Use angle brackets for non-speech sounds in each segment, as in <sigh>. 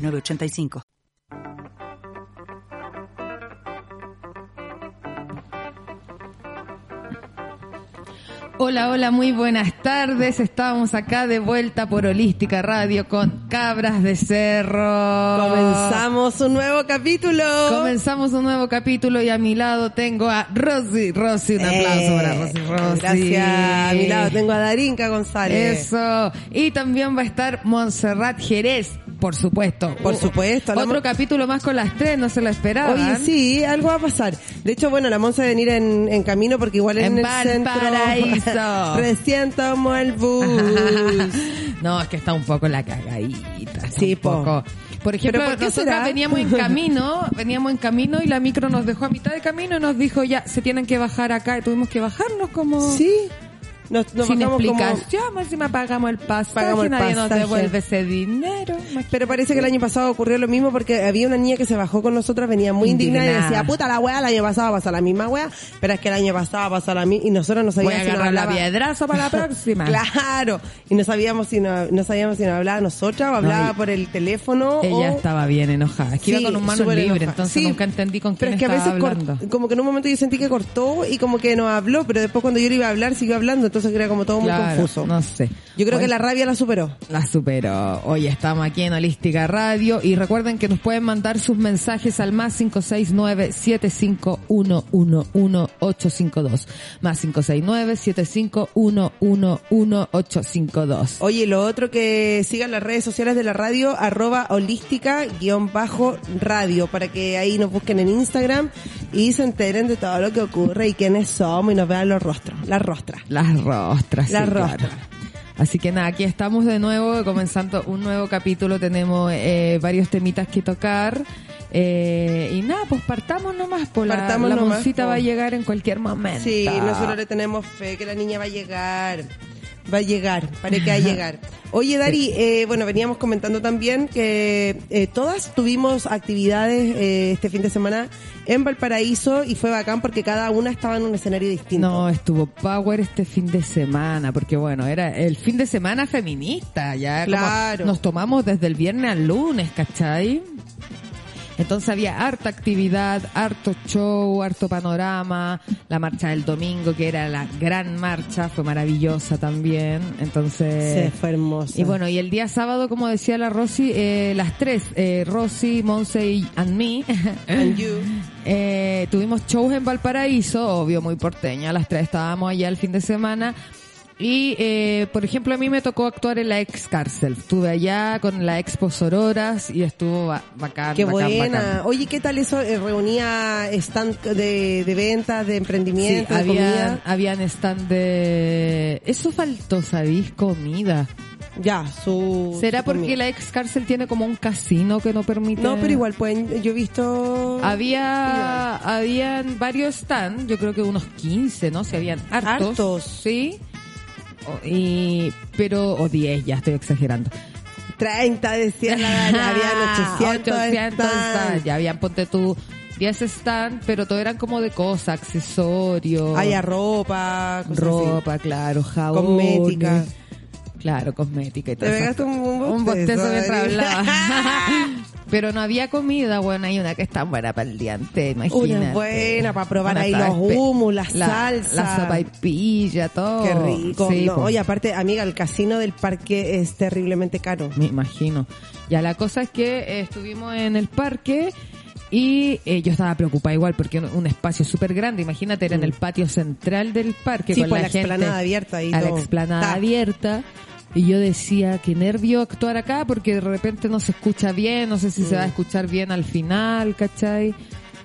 906985. Hola, hola, muy buenas tardes. Estamos acá de vuelta por Holística Radio con Cabras de Cerro. Comenzamos un nuevo capítulo. Comenzamos un nuevo capítulo y a mi lado tengo a Rosy. Rosy, un aplauso para Rosy. Rosy. Gracias. A mi lado tengo a Darinka González. Eso. Y también va a estar Montserrat Jerez. Por supuesto. Por supuesto. Otro la capítulo más con las tres, no se lo esperaban. Oye, sí, algo va a pasar. De hecho, bueno, la Monza va a venir en, en camino porque igual en, En el centro... Valparaíso. <laughs> Recién tomó el bus. <laughs> no, es que está un poco la cagadita. Sí, un po. poco. Por ejemplo, ¿Pero por qué nosotras será? veníamos en camino, <laughs> veníamos en camino y la micro nos dejó a mitad de camino y nos dijo ya, se tienen que bajar acá y tuvimos que bajarnos como Sí. Nos, nos como- explicación, más encima pagamos el pasaje, Pagamos el nadie nos pasaje. devuelve ese dinero. Pero parece que el año pasado ocurrió lo mismo porque había una niña que se bajó con nosotras, venía muy indignada, y Indignada. decía, puta la weá, el año pasado pasó la misma weá, pero es que el año pasado pasó la misma, y nosotros no Voy sabíamos a si nos la piedrazo para la <laughs> próxima. Claro, y no sabíamos si no, no sabíamos si nos hablaba a nosotras o hablaba y- por el teléfono Ella o... estaba bien enojada. Es que iba Sí, con un mano libre, enojada. entonces Sí, nunca entendí con Pero quién es que a estaba veces cort- hablando. como que en un momento yo sentí que cortó y como que nos habló, pero después cuando yo le iba a hablar siguió hablando, entonces era como todo muy confuso. No sé. Yo creo que la rabia la superó. La superó. Hoy estamos aquí en Holística Radio y recuerden que nos pueden mandar sus mensajes al más 569-75111-852. Más 569-75111-852. Oye, lo otro que sigan las redes sociales de la radio, arroba holística guion bajo radio, para que ahí nos busquen en Instagram y se enteren de todo lo que ocurre y quiénes somos y nos vean los rostros, las rostras. Las rostras. Sí, rostras. claro. Así que nada, aquí estamos de nuevo comenzando un nuevo capítulo. Tenemos eh, varios temitas que tocar. Eh, y nada, pues partamos nomás. Pues la, Partamos la nomás, moncita po. va a llegar en cualquier momento. Sí, nosotros le tenemos fe que la niña va a llegar. Va a llegar, parece que va a llegar. Oye, Dari, eh, bueno, veníamos comentando también que eh, todas tuvimos actividades eh, este fin de semana en Valparaíso y fue bacán porque cada una estaba en un escenario distinto. No, estuvo Power este fin de semana, porque bueno, era el fin de semana feminista, ya como Claro. nos tomamos desde el viernes al lunes, ¿cachai? Entonces había harta actividad, harto show, harto panorama, la marcha del domingo, que era la gran marcha, fue maravillosa también, entonces... Sí, fue hermoso. Y bueno, y el día sábado, como decía la Rosy, eh, las tres, eh, Rosy, Monse y and me, <laughs> And you. eh, tuvimos shows en Valparaíso, obvio, muy porteña, las tres estábamos allá el fin de semana. Y, eh, por ejemplo, a mí me tocó actuar en la ex cárcel. Estuve allá con la expo Sororas y estuvo ba- bacán, Qué bacán, buena. bacán. Oye, ¿qué tal eso? Eh, ¿Reunía stand de, de ventas, de Sí, emprendimiento, de habían, comida? habían stand de... Eso faltó, ¿sabéis? Comida. Ya, su... ¿Será su porque comida. la ex cárcel tiene como un casino que no permite...? No, pero igual pueden... Yo he visto... Había, habían varios stands, yo creo que unos 15, ¿no? Si habían hartos. Hartos. Sí. O- y, pero, o 10, ya estoy exagerando. 30, decía la Dani, habían 800, 800 stands. stands. Ya habían, ponte tú, 10 stands, pero todo eran como de cosas, accesorios. Haya ropa, cosas ropa, claro, así. jabón. cosmética. Claro, cosmética y todo Te pegaste un, un Un bostezo bostezo, mientras hablaba. <laughs> <laughs> Pero no había comida, bueno, hay una que está buena para el día antes, imagínate. Una buena para probar Una ahí los espe- hummus, la, la, salsa. La sopa y pilla, todo. Qué rico. Sí, No, oye, aparte, amiga, el casino del parque es terriblemente caro. me imagino. Ya la cosa es que eh, estuvimos en el parque y eh, yo estaba preocupada igual porque un, un espacio súper grande, imagínate, era en el patio central del parque Mm. Sí, con pues la, la gente explanada abierta y a la todo. explanada Ta. abierta. Y yo decía, qué nervio actuar acá porque de repente no se escucha bien, no sé si se va a Mm. escuchar bien al final, ¿cachai?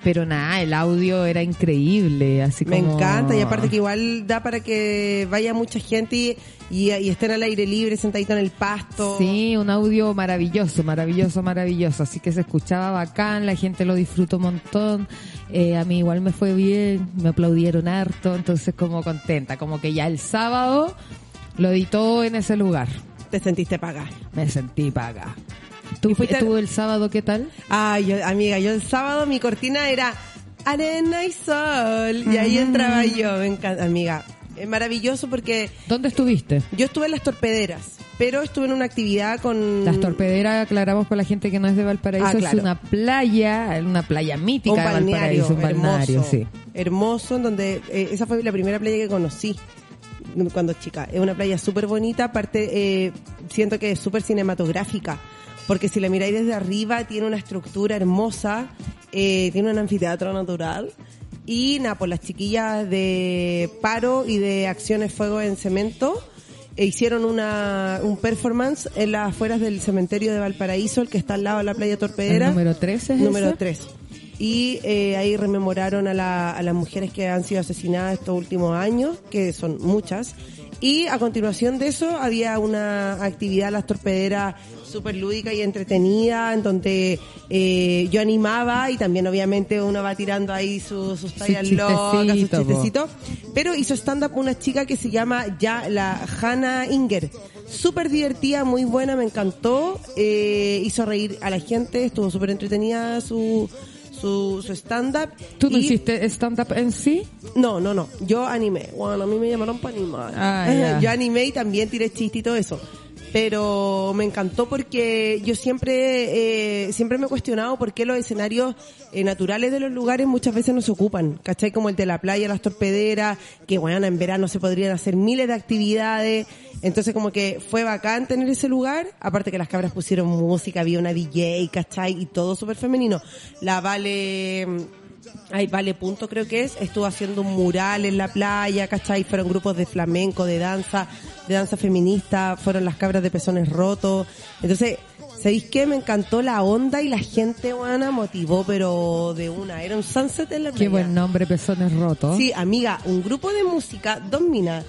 Pero nada, el audio era increíble, así Me como... encanta y aparte que igual da para que vaya mucha gente y, y, y estén al aire libre, sentadito en el pasto. Sí, un audio maravilloso, maravilloso, maravilloso. Así que se escuchaba bacán, la gente lo disfrutó un montón. Eh, a mí igual me fue bien, me aplaudieron harto, entonces como contenta, como que ya el sábado lo editó en ese lugar. Te sentiste pagar. Me sentí paga. ¿Tú, ¿Y fuiste- tú el sábado qué tal? Ay, yo- amiga, yo el sábado mi cortina era arena y sol y ahí entraba yo, me encanta, amiga. Es maravilloso porque ¿Dónde estuviste? yo estuve en las torpederas, pero estuve en una actividad con Las torpederas, aclaramos para la gente que no es de Valparaíso, Mm. Ah, claro. es una playa, una playa mítica un de Valparaíso, un balneario, hermoso, sí. hermoso, en donde eh, esa fue la primera playa que conocí cuando chica. Es una playa súper bonita, aparte eh, siento que es súper cinematográfica, porque si la miráis desde arriba tiene una estructura hermosa, eh, tiene un anfiteatro natural. Y nada, pues las chiquillas de paro y de acciones fuego en cemento e hicieron una, un performance en las afueras del cementerio de Valparaíso, el que está al lado de la playa Torpedera. ¿El número 13 es Número ese? 3. Y eh, ahí rememoraron a, la- a las mujeres que han sido asesinadas estos últimos años, que son muchas. Y a continuación de eso había una actividad, las torpederas, súper lúdica y entretenida, en donde eh, yo animaba y también obviamente uno va tirando ahí sus, sus tallas locas, sus chistecitos. Pero hizo stand-up una chica que se llama ya la Hannah Inger. Súper divertida, muy buena, me encantó. Eh, hizo reír a la gente, estuvo súper entretenida su, su, su stand-up. ¿Tú no Y- hiciste stand-up en sí? No, no, no. Yo animé. Bueno, a mí me llamaron para animar. Ah. <laughs> Yo animé y también tiré chiste y todo eso. Pero me encantó porque yo siempre, eh, siempre me he cuestionado por qué los escenarios eh, naturales de los lugares muchas veces no se ocupan. ¿Cachai? Como el de la playa, las torpederas, que bueno, en verano se podrían hacer miles de actividades. Entonces como que fue bacán tener ese lugar. Aparte que las cabras pusieron música, había una DJ, ¿cachai? Y todo súper femenino. La Vale... Ay, Vale Punto creo que es, estuvo haciendo un mural en la playa, ¿cachai? Fueron grupos de flamenco, de danza, de danza feminista, fueron las cabras de pezones rotos. Entonces, ¿sabéis qué? Me encantó la onda y la gente, buena motivó, pero de una. Era un sunset en la playa. Qué buen nombre, Pezones Rotos. Sí, amiga, un grupo de música, dos minas,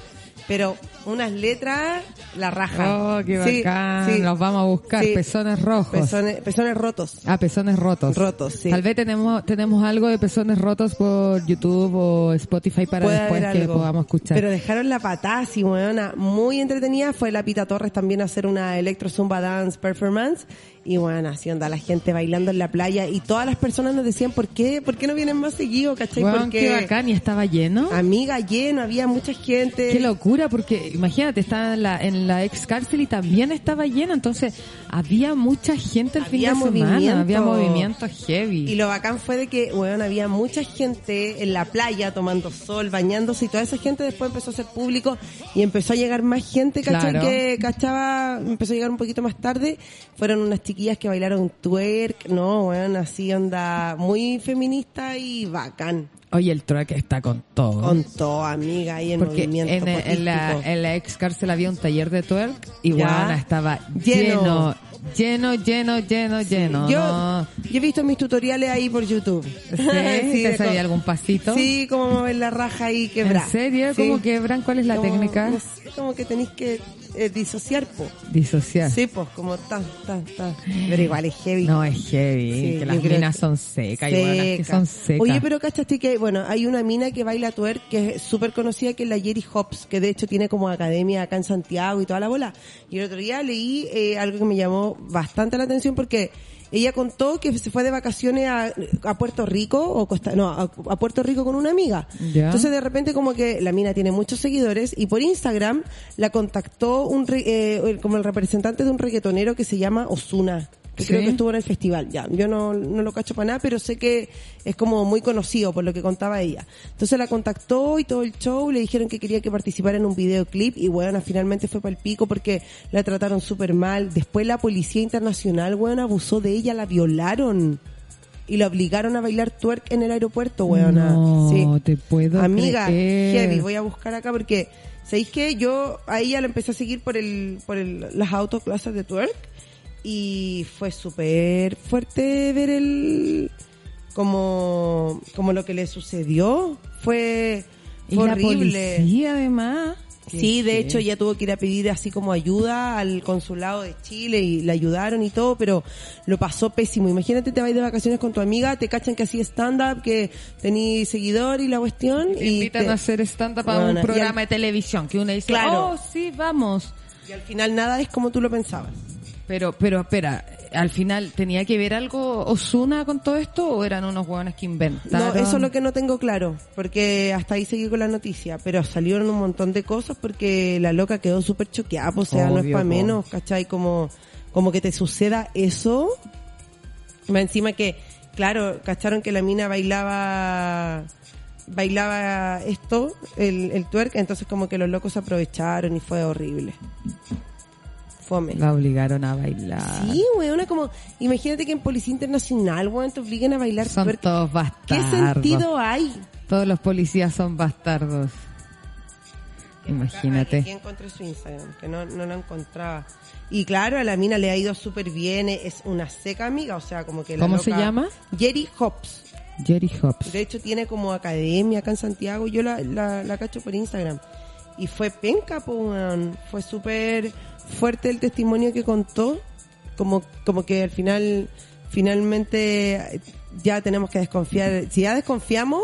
pero unas letras, la raja. Oh, qué Sí, bacán. sí. Los vamos a buscar. Sí. Pezones rojos. Pezones, pezones rotos. Ah, pezones rotos. Rotos, sí. Tal vez tenemos tenemos algo de pezones rotos por YouTube o Spotify para Puede después que algo. podamos escuchar. Pero dejaron la patada así, weona, muy entretenida. Fue la Pita Torres también a hacer una Electro Zumba Dance Performance. Y bueno, así onda la gente bailando en la playa. Y todas las personas nos decían, ¿por qué? ¿Por qué no vienen más seguido? ¿Cachai? Weón, Porque, qué bacán y estaba lleno. amiga, lleno, había mucha gente. Qué locura, porque imagínate, estaba en la, en la ex cárcel y también estaba lleno, entonces había mucha gente el fin de Había semana, movimiento. había movimiento heavy. Y lo bacán fue de que, bueno, había mucha gente en la playa tomando sol, bañándose y toda esa gente después empezó a ser público y empezó a llegar más gente, ¿cachai? Claro. Que cachaba, empezó a llegar un poquito más tarde. Fueron unas chiquillas que bailaron twerk, no, bueno, así onda muy feminista y bacán. Oye, el truck está con todo. Con todo, amiga, y el porque movimiento en, en la, potístico. en la ex cárcel había un taller de twerk y bueno, estaba Lleno. lleno, lleno, lleno, lleno, lleno. Yo, ¿no? yo he visto mis tutoriales ahí por YouTube. ¿Sí? <laughs> Sí, ¿Te sabía algún pasito? Sí, como mover la raja ahí quebrar. ¿En serio? Sí. ¿Cómo quebran? ¿Cuál es la Como- técnica? no sé, como que tenéis que eh, disociar, po. Disociar. Sí, pues, como tan, tan, tan. Pero igual es heavy. No, es heavy, Sí, que las minas que- son secas, y bueno, las que Seca. son secas. Oye, pero cachaste que, bueno, hay una mina que baila twerk que es súper conocida que es la Jerry Hobbs, que de hecho tiene como academia acá en Santiago y toda la bola. Y el otro día leí eh, algo que me llamó bastante la atención porque ella contó que se fue de vacaciones a, a Puerto Rico, o Costa, no, a, a Puerto Rico con una amiga. Entonces de repente como que la mina tiene muchos seguidores y por Instagram la contactó un eh, como el representante de un reggaetonero que se llama Osuna que Sí. creo que estuvo en el festival, ya. Yo no, no lo cacho para nada, pero sé que es como muy conocido por lo que contaba ella. Entonces la contactó y todo el show, le dijeron que quería que participara en un videoclip y bueno, finalmente fue para el pico porque la trataron súper mal. Después la policía internacional, weón, abusó de ella, la violaron. Y la obligaron a bailar twerk en el aeropuerto, weona. No, sí. te puedo Amiga, creer. heavy, voy a buscar acá porque, ¿sabéis que Yo a ella la empecé a seguir por el, por el, las autoclasses de twerk y fue súper fuerte ver el, como, como lo que le sucedió. Fue, Y la horrible. policía, además. Sí, de Qué hecho ella tuvo que ir a pedir así como ayuda al consulado de Chile y le ayudaron y todo, pero lo pasó pésimo. Imagínate, te vas de vacaciones con tu amiga, te cachan que así stand-up, que tení seguidor y la cuestión. Te y invitan te- a hacer stand-up a Bueno, un programa al- de televisión que uno dice, Claro. oh, sí, vamos. Y al final nada es como tú lo pensabas. Pero, pero espera, al final, ¿tenía que ver algo Osuna con todo esto o eran unos hueones que No, inventaron? eso es lo que no tengo claro, porque hasta ahí seguí con la noticia, pero salieron un montón de cosas porque la loca quedó súper choqueada, pues, o sea, no es para menos, ¿cachai? Como, como que te suceda eso, más encima que, claro, cacharon que la mina bailaba bailaba esto, el, el twerk, entonces como que los locos se aprovecharon y fue horrible. Fome. La obligaron a bailar. Sí, weona, como, imagínate que en Policía Internacional, weón, te obliguen a bailar Son todos ¿Qué bastardos. sentido hay? Todos los policías son bastardos. Imagínate. Aquí encontré su Instagram, que no, no lo encontraba. Y claro, a la mina le ha ido súper bien, es una seca amiga, o sea, como que la ¿Cómo se loca- llama? Jerry Hobbs. Jerry Hobbs. De hecho, tiene como academia acá en Santiago, yo la, la, la cacho por Instagram. Y fue penca, weón. Fue súper fuerte el testimonio que contó, como, como que al final, finalmente, ya tenemos que desconfiar. Si ya desconfiamos,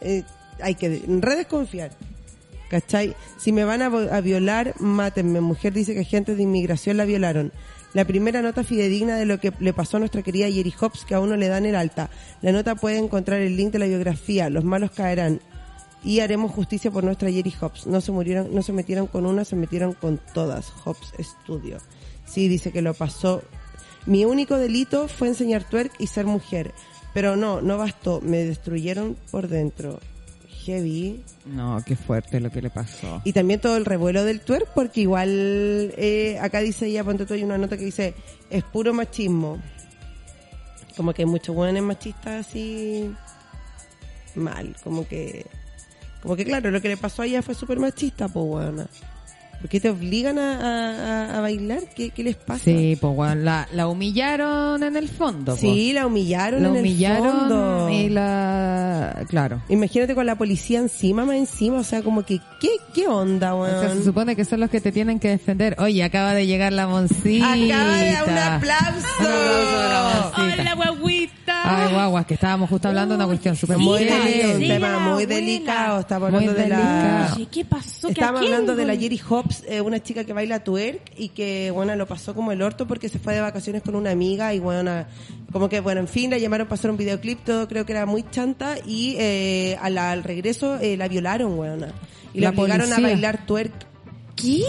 eh, hay que redesconfiar. ¿Cachai? Si me van a, a violar, mátenme. Mujer dice que agentes de inmigración la violaron. La primera nota fidedigna de lo que le pasó a nuestra querida Jerry Hobbs, que aún no le dan el alta. La nota puede encontrar el link de la biografía. Los malos caerán. Y haremos justicia por nuestra Jerry Hobbs. No se murieron, no se metieron con una, se metieron con todas. Hobbs Studio. Sí, dice que lo pasó. Mi único delito fue enseñar twerk y ser mujer. Pero no, no bastó. Me destruyeron por dentro. Heavy. No, qué fuerte lo que le pasó. Y también todo el revuelo del twerk, porque igual eh, acá dice ella, ponte tú, hay una nota que dice, es puro machismo. Como que hay muchos buenos machistas así mal, como que, como que claro, lo que le pasó a ella fue súper machista, pues buena. ¿Por qué te obligan a, a- a bailar? ¿Qué, qué les pasa? Sí, pues bueno, la, la humillaron en el fondo. po. Sí, la humillaron la en humillaron el fondo. y la... Claro. Imagínate con la policía encima, más encima, o sea, como que, ¿qué, qué onda, O weón? sea, se supone que son los que te tienen que defender. Oye, acaba de llegar la moncita. Acaba de un aplauso. Hola, guaguita. Ay, guaguas, que estábamos justo hablando de una cuestión súper muy Sí, delicado, un tema muy delicado. Estamos Muy hablando de la... Oye, ¿qué pasó? ¿Que Estábamos hablando de la? Jerry Eh, una chica que baila twerk y que, bueno, lo pasó como el orto porque se fue de vacaciones con una amiga y, bueno, como que, bueno, en fin, la llamaron para hacer un videoclip, todo creo que era muy chanta y eh, al regreso eh, la violaron, weona. Y la La obligaron a bailar twerk. ¿Qué?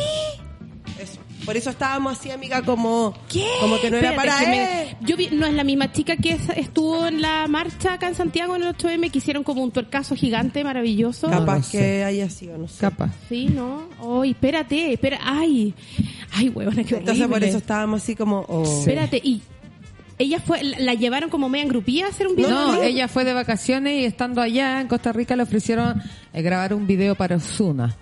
Por eso estábamos así, amiga, como, ¿Qué? como que no era para que él. me- Yo vi, no es la misma chica que es- estuvo en la marcha acá en Santiago en el 8M que hicieron como un tuercazo gigante, maravilloso. No Capaz sé. que haya sido, no sé. Capaz. Sí, ¿no? Ay, espérate, espera, ay. Ay, huevona, qué Entonces por horrible. eso estábamos así como... oh. Espérate, y ella fue, la, la llevaron como media en grupía a hacer un video. No, ella fue de vacaciones y estando allá en Costa Rica le ofrecieron eh, grabar un video para Osuna.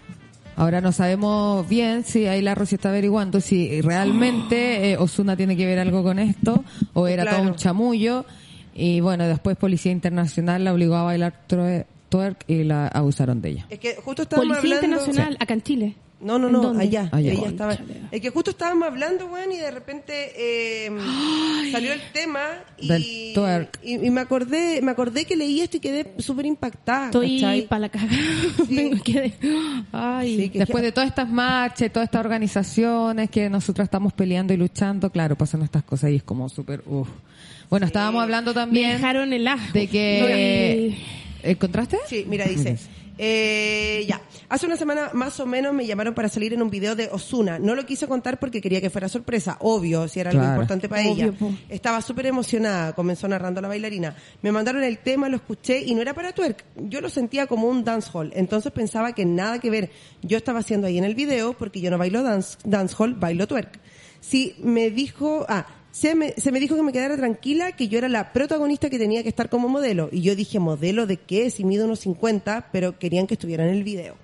Ahora no sabemos bien si ahí la Rosy está averiguando si realmente eh, Osuna tiene que ver algo con esto o era Claro. todo un chamullo. Y bueno, después Policía Internacional la obligó a bailar true- twerk y la abusaron de ella. Es que justo estábamos Policía hablando... Internacional, acá en Chile. No, no, ¿En no, allá. Allá. Ella estaba. Es que justo estábamos hablando, weón, y de repente eh, salió el tema y, Del twerk. y, y me acordé, me acordé que leí esto y quedé súper impactada. Estoy para la caga. Sí, <laughs> que- Después de todas estas marchas todas estas organizaciones que nosotros estamos peleando y luchando, claro, pasan estas cosas y es como súper... uf. Bueno, estábamos hablando Me también dejaron el ajo. de que... No, ¿Encontraste? Sí, mira, dice. Eh, ya. Hace una semana más o menos me llamaron para salir en un video de Osuna. No lo quise contar porque quería que fuera sorpresa. Obvio, si era algo Claro. importante para Obvio, ella. po. Estaba súper emocionada, comenzó narrando la bailarina. Me mandaron el tema, lo escuché y no era para twerk. Yo lo sentía como un dancehall. Entonces pensaba que nada que ver. Yo estaba haciendo ahí en el video porque yo no bailo dance, dancehall, bailo twerk. Sí, me dijo, ah, se me, se me dijo que me quedara tranquila, que yo era la protagonista que tenía que estar como modelo. Y yo dije, ¿modelo de qué? Si mido unos 50, pero querían que estuviera en el video.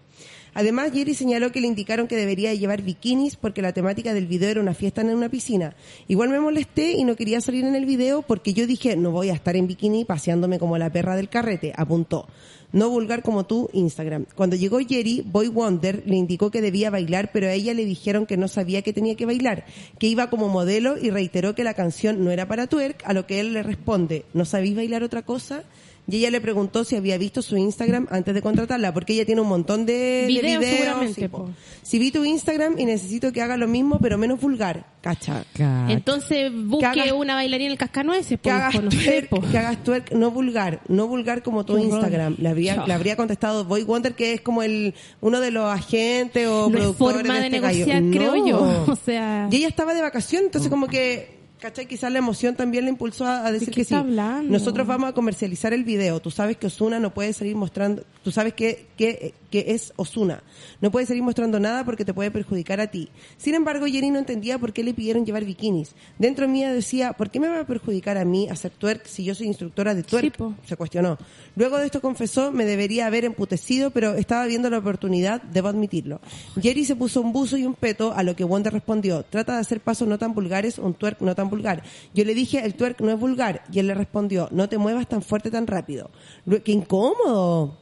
Además, Jerry señaló que le indicaron que debería llevar bikinis porque la temática del video era una fiesta en una piscina. Igual me molesté y no quería salir en el video porque yo dije, no voy a estar en bikini paseándome como la perra del carrete, apuntó. No vulgar como tú, Instagram. Cuando llegó Jerry, Boy Wonder le indicó que debía bailar, pero a ella le dijeron que no sabía que tenía que bailar, que iba como modelo y reiteró que la canción no era para twerk, a lo que él le responde, ¿no sabéis bailar otra cosa? Y ella le preguntó si había visto su Instagram antes de contratarla, porque ella tiene un montón de de Videos, videos. seguramente, sí, po. po. Si vi tu Instagram y necesito que haga lo mismo, pero menos vulgar, cacha. Cacha. Entonces busque hagas- una bailarina en el cascanueces, Que pues, hagas, no twerk, po. que hagas twerk, no vulgar, no vulgar como tu. Instagram. Le habría, le habría contestado Boy Wonder, que es como el uno de los agentes o No es productores forma de este gallo. negociar, creo No. yo. <laughs> O sea, Y ella estaba de vacación, entonces como que, ¿cachai? Quizás la emoción también le impulsó a, a decir qué que sí. está hablando? Nosotros vamos a comercializar el video. Tú sabes que Osuna no puede salir mostrando, tú sabes que, que, que es Osuna. No puede salir mostrando nada porque te puede perjudicar a ti. Sin embargo, Jenny no entendía por qué le pidieron llevar bikinis. Dentro mía decía, ¿por qué me va a perjudicar a mí hacer twerk si yo soy instructora de twerk? Sí. Se cuestionó. Luego de esto confesó, me debería haber emputecido, pero estaba viendo la oportunidad, debo admitirlo. Jerry se puso un buzo y un peto, a lo que Wonder respondió, trata de hacer pasos no tan vulgares, un twerk no tan vulgar. Yo le dije, el twerk no es vulgar, y él le respondió, no te muevas tan fuerte, tan rápido. ¡Qué incómodo!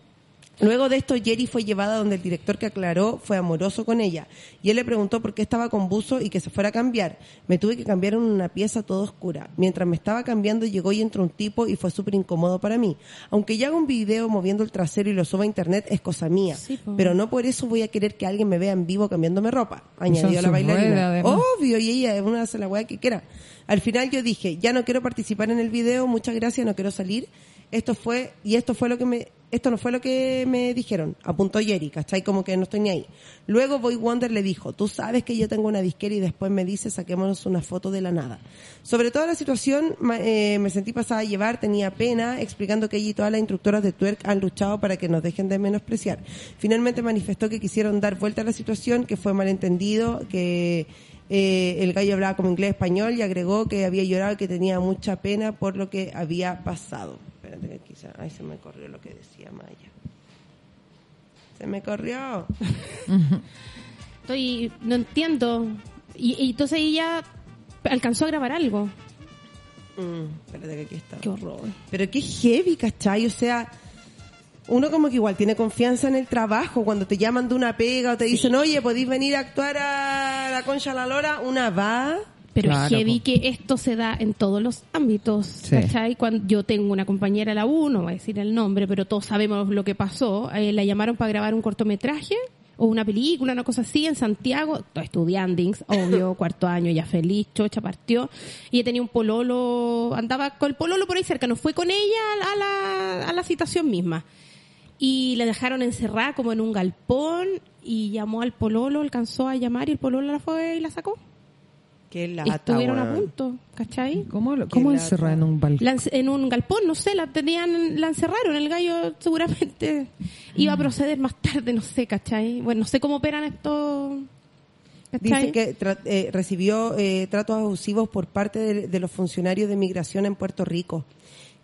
Luego de esto, Jerry fue llevada donde el director que aclaró fue amoroso con ella. Y él le preguntó por qué estaba con buzo y que se fuera a cambiar. Me tuve que cambiar en una pieza toda oscura. Mientras me estaba cambiando, llegó y entró un tipo y fue súper incómodo para mí. Aunque yo haga un video moviendo el trasero y lo suba a internet, es cosa mía. Sí. Pero no por eso voy a querer que alguien me vea en vivo cambiándome ropa. Añadió son la bailarina. Obvio, y ella es una hace la weá que quiera. Al final yo dije, ya no quiero participar en el video, muchas gracias, no quiero salir. Esto fue, y esto fue lo que me, esto no fue lo que me dijeron, apuntó Jerry, ¿cachai? Como que no estoy ni ahí. Luego Boy Wonder le dijo, tú sabes que yo tengo una disquera y después me dice, saquémonos una foto de la nada. Sobre toda la situación, eh, me sentí pasada a llevar, tenía pena, explicando que ella y todas las instructoras de twerk han luchado para que nos dejen de menospreciar. Finalmente manifestó que quisieron dar vuelta a la situación, que fue malentendido, que eh, el gallo hablaba como inglés español y agregó que había llorado y que tenía mucha pena por lo que había pasado. Espérate que quizá, ay, se me corrió lo que decía Maya. Se me corrió. <laughs> estoy, no entiendo. Y, y entonces ella alcanzó a grabar algo. Mm, espérate que aquí está. Qué horror. Pero qué heavy, ¿cachai? O sea, uno como que igual tiene confianza en el trabajo. Cuando te llaman de una pega o te dicen, oye, podéis venir a actuar a la Concha la Lora, una va. Pero Claro, es heavy po. que esto se da en todos los ámbitos, Sí. ¿cachai? Cuando yo tengo una compañera la U, no voy a decir el nombre, pero todos sabemos lo que pasó. Eh, la llamaron para grabar un cortometraje o una película, una cosa así, en Santiago, todo estudiandings, obvio, <laughs> cuarto año, ya feliz, chocha, partió, y ella tenía un pololo, andaba con el pololo por ahí cerca, no fue con ella a la, a la citación misma. Y la dejaron encerrada como en un galpón, y llamó al pololo, alcanzó a llamar, y el pololo la fue y la sacó. Qué lata, estuvieron a punto, ¿cachai? ¿Cómo, lo- cómo en un balcón? La en un galpón, no sé, la tenían, la encerraron. El gallo seguramente iba a proceder más tarde, no sé, ¿cachai? Bueno, no sé cómo operan estos. Dice ¿cachai? que tra- eh, recibió eh, tratos abusivos por parte de, de los funcionarios de migración en Puerto Rico.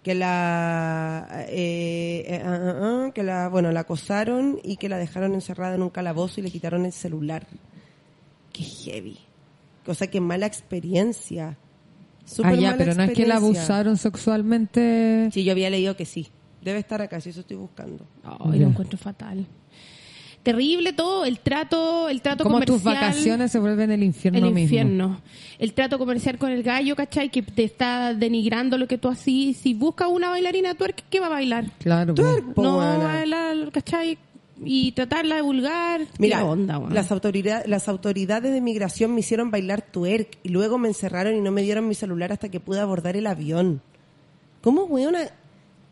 Que la, eh, eh, ah, ah, ah, que la, bueno, la acosaron y que la dejaron encerrada en un calabozo y le quitaron el celular. Qué heavy. O sea, qué mala experiencia. Súper Ah, ya, mala pero no es que la abusaron sexualmente. Sí, yo había leído que sí. Debe estar acá, si eso estoy buscando. Ay, lo encuentro fatal. Terrible todo, el trato, el trato Como comercial. tus vacaciones se vuelven el infierno el mismo. infierno. El trato comercial con el gallo, ¿cachai? Que te está denigrando lo que tú así. Si busca una bailarina twerk, ¿qué va a bailar? Claro. Twerk, po, no va a bailar, ¿cachai? Y tratarla de vulgar. Mira, ¿Qué onda, las, autoridades, las autoridades de migración me hicieron bailar twerk y luego me encerraron y no me dieron mi celular hasta que pude abordar el avión. ¿Cómo, weona?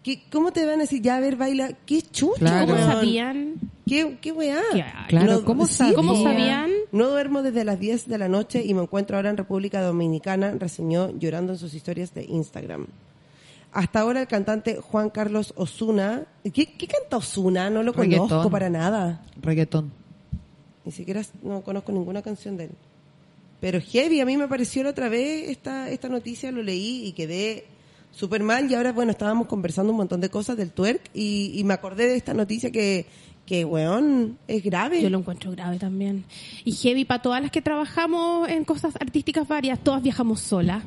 ¿Qué, ¿Cómo te van a decir, ya, a ver, baila? ¿Qué chucho, Claro. ¿Cómo sabían? ¿Qué, qué weá? ¿Qué- Claro, ¿cómo sabían? ¿Cómo sabían? No duermo desde las 10 de la noche y me encuentro ahora en República Dominicana, reseñó llorando en sus historias de Instagram. Hasta ahora el cantante Juan Carlos Osuna, ¿qué, qué canta Osuna? No lo conozco para nada. Reggaetón. Ni siquiera no conozco ninguna canción de él. Pero heavy, a mí me pareció la otra vez esta, esta noticia, lo leí y quedé súper mal. Y ahora, bueno, estábamos conversando un montón de cosas del twerk y, y me acordé de esta noticia que, que, weón, es grave. Yo lo encuentro grave también. Y heavy para todas las que trabajamos en cosas artísticas varias, todas viajamos solas.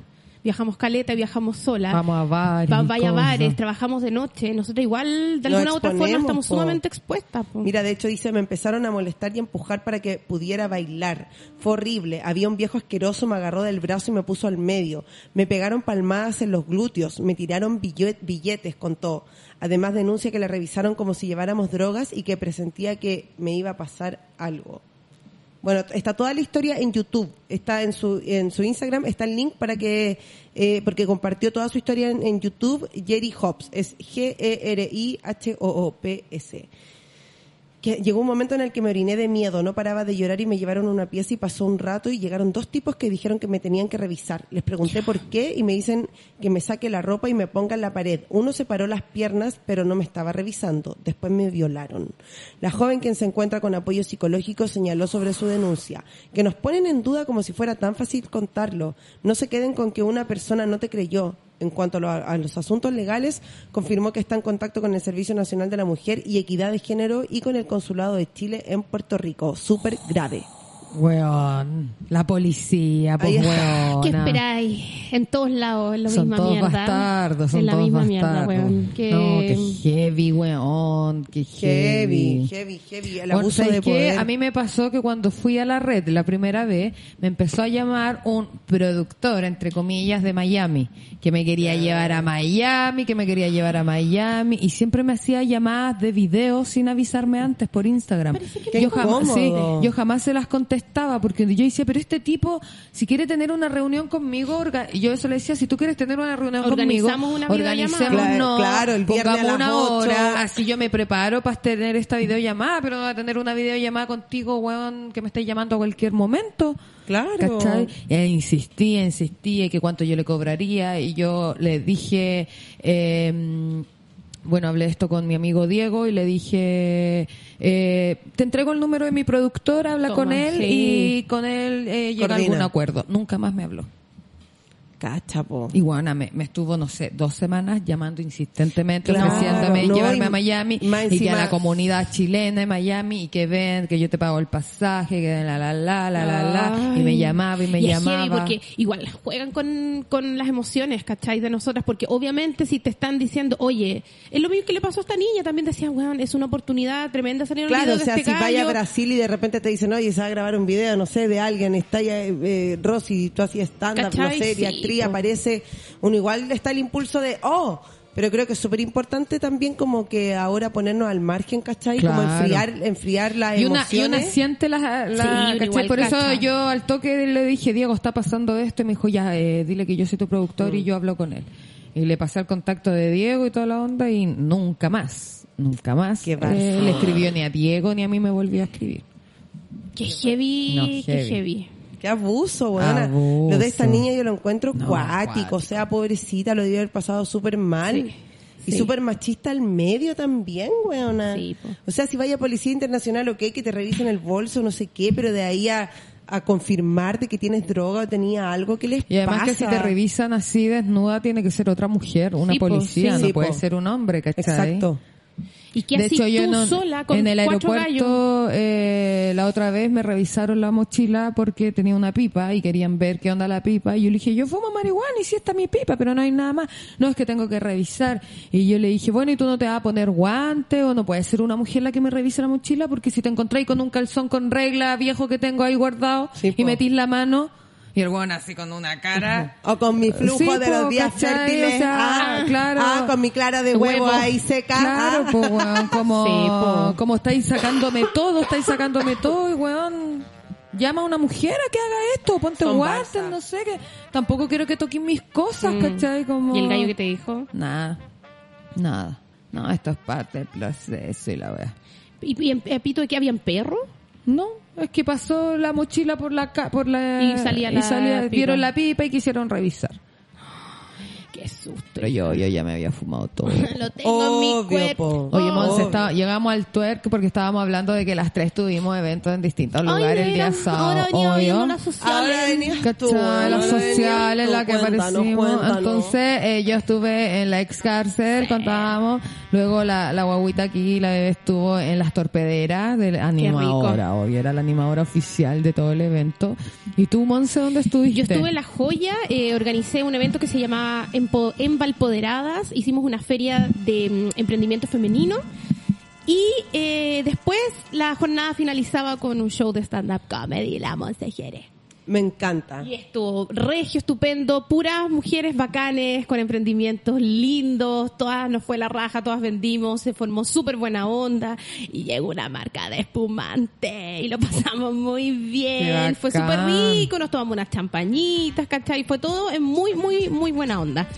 Viajamos caleta, viajamos solas. Vamos a bares. Va- vaya a bares, trabajamos de noche. Nosotros igual, de alguna u otra forma, estamos po. sumamente expuestas. po. Mira, de hecho dice, me empezaron a molestar y empujar para que pudiera bailar. Fue horrible. Había un viejo asqueroso, me agarró del brazo y me puso al medio. Me pegaron palmadas en los glúteos, me tiraron billet- billetes, contó. Además denuncia que le revisaron como si lleváramos drogas y que presentía que me iba a pasar algo. Bueno, está toda la historia en YouTube, está en su en su Instagram, está el link para que eh, porque compartió toda su historia en, YouTube Jerry Hobbs, es G R I H O O P S. Llegó un momento en el que me oriné de miedo, no paraba de llorar y me llevaron a una pieza y pasó un rato y llegaron dos tipos que dijeron que me tenían que revisar. Les pregunté por qué y me dicen que me saque la ropa y me ponga en la pared. Uno separó las piernas pero no me estaba revisando. Después me violaron. La joven quien se encuentra con apoyo psicológico señaló sobre su denuncia que nos ponen en duda como si fuera tan fácil contarlo. No se queden con que una persona no te creyó. En cuanto a, lo- a los asuntos legales, confirmó que está en contacto con el Servicio Nacional de la Mujer y Equidad de Género y con el Consulado de Chile en Puerto Rico. Súper grave. Weón. La policía, pues weón. ¿Qué esperáis? En todos lados, en la Son misma todos mierda. bastardos, son en la todos misma bastardos. mierda, weón. Que... No, que heavy, weón. Que Heavy, heavy, heavy. El Bueno, abuso ¿sabes de qué? poder. A mí me pasó que cuando fui a la red la primera vez, me empezó a llamar un productor, entre comillas, de Miami, que me quería llevar a Miami, que me quería llevar a Miami, y siempre me hacía llamadas de video sin avisarme antes por Instagram. Yo jamás, sí, yo jamás se las contestaba, porque yo decía, pero este tipo, si quiere tener una reunión conmigo, orga- y yo eso le decía, si tú quieres tener una reunión conmigo, Organizamos una videollamada. organicemos Claro, claro, el viernes pongamos a las una ocho. hora, así yo me preparo para tener esta videollamada, pero no voy a tener una videollamada contigo, weón, que me estés llamando a cualquier momento. Claro. ¿Cachai? E insistía, insistía, que cuánto yo le cobraría, y yo le dije, eh, bueno, hablé esto con mi amigo Diego y le dije, eh, te entrego el número de mi productor, habla Toma, con él sí. y con él eh, llega a algún acuerdo. Nunca más me habló. Cachapo. Y bueno, me, me estuvo, no sé, dos semanas llamando insistentemente, Claro, ofreciéndome no, llevarme y a Miami y que encima- a la comunidad chilena de Miami y que ven que yo te pago el pasaje, que la la la la la la y me llamaba y me Y es llamaba. heavy porque igual juegan con, con las emociones, ¿cachai? De nosotras, porque obviamente si te están diciendo, oye, es lo mismo que le pasó a esta niña, también decían, weón, es una oportunidad tremenda salir en un Claro, video o de sea, este si vaya a. Brasil y de repente te dicen, oye, se va a grabar un video, no sé, de alguien, está ya, eh, Rosy, tú hacías stand-up, no sé, de Sí, actriz, po. aparece, uno igual está el impulso de, oh, pero creo que es súper importante también como que ahora ponernos al margen, ¿cachai? Como Claro. enfriar, enfriar las y una, y emociones. una siente la, la- Sí, ¿cachai? igual por eso cacha. yo al toque le dije, Diego, está pasando esto, y me dijo, ya, eh, dile que yo soy tu productor Mm. y yo hablo con él. Y le pasé el contacto de Diego y toda la onda y nunca más, nunca más Qué eh, le escribió ni a Diego ni a mí me volvió a escribir. Qué heavy, No, qué heavy. Qué abuso. Abuso. Lo de esta niña yo lo encuentro No, cuático, cuático. o sea, pobrecita, lo debe haber pasado súper mal. Sí, Y sí. súper machista al medio también, weona. Sí. O sea, si vaya a Policía Internacional, ok, que te revisen el bolso, no sé qué, pero de ahí a, a confirmarte que tienes droga o tenía algo, ¿qué les Y además pasa? que si te revisan así desnuda tiene que ser otra mujer, una Sí, po, policía, sí. no Sí, puede po. ser un hombre, ¿cachai? Exacto. Y que de así hecho, yo no- sola con en el aeropuerto eh, la otra vez me revisaron la mochila porque tenía una pipa y querían ver qué onda la pipa. Y yo le dije yo fumo marihuana y sí está mi pipa pero no hay nada más. No es que tengo que revisar y yo le dije bueno y tú no te vas a poner guante o no puede ser una mujer la que me revise la mochila porque si te encontráis con un calzón con regla viejo que tengo ahí guardado Sí, po. y metís la mano y el bueno así con una cara O con mi flujo Sí, de los días fértiles. O sea, ah, claro. ah, con mi clara de huevo, Huevo. ahí seca. Claro, ah. pues, weón, <laughs> como, Sí, po. como estáis sacándome todo, estáis sacándome todo, y weón, llama a una mujer a que haga esto, ponte guantes, no sé, que tampoco quiero que toquen mis cosas, Mm. ¿cachai? Como... ¿Y el gallo que te dijo? Nada, nada, no, esto es parte del proceso y la wea. ¿Y, y en Pito de que habían perro? No, es que pasó la mochila por la ca- por la Y salía la pipa. vieron la pipa y quisieron revisar. Qué susto. Pero yo, yo ya me había fumado todo. <laughs> Lo tengo en mi Obvio, cuerpo. po. Oye, Monse, Obvio. estaba- llegamos al twerk porque estábamos hablando de que las tres tuvimos eventos en distintos Ay, lugares el día sábado. Obvio. las sociales. Ahora venías tú, ¿Cachai? Las ahora venías sociales, tú. la que Cuéntanos, aparecimos. cuéntanos. Entonces, eh, yo estuve en la ex cárcel, contábamos. Luego la, la guaguita aquí, la bebé estuvo en las torpederas de la animadora. Obvio, era la animadora oficial de todo el evento. ¿Y tú, Monse, dónde estuviste? Yo estuve en La Joya, eh, organicé un evento que se llamaba Empo- Embalpoderadas, hicimos una feria de mm, emprendimiento femenino y eh, después la jornada finalizaba con un show de stand-up comedy, La Monse Jerez. Me encanta. Y estuvo regio, estupendo, puras mujeres bacanes, con emprendimientos lindos, todas nos fue la raja, todas vendimos, se formó súper buena onda y llegó una marca de espumante y lo pasamos muy bien, fue súper rico, nos tomamos unas champañitas, ¿cachai? Fue todo en muy, muy, muy buena onda.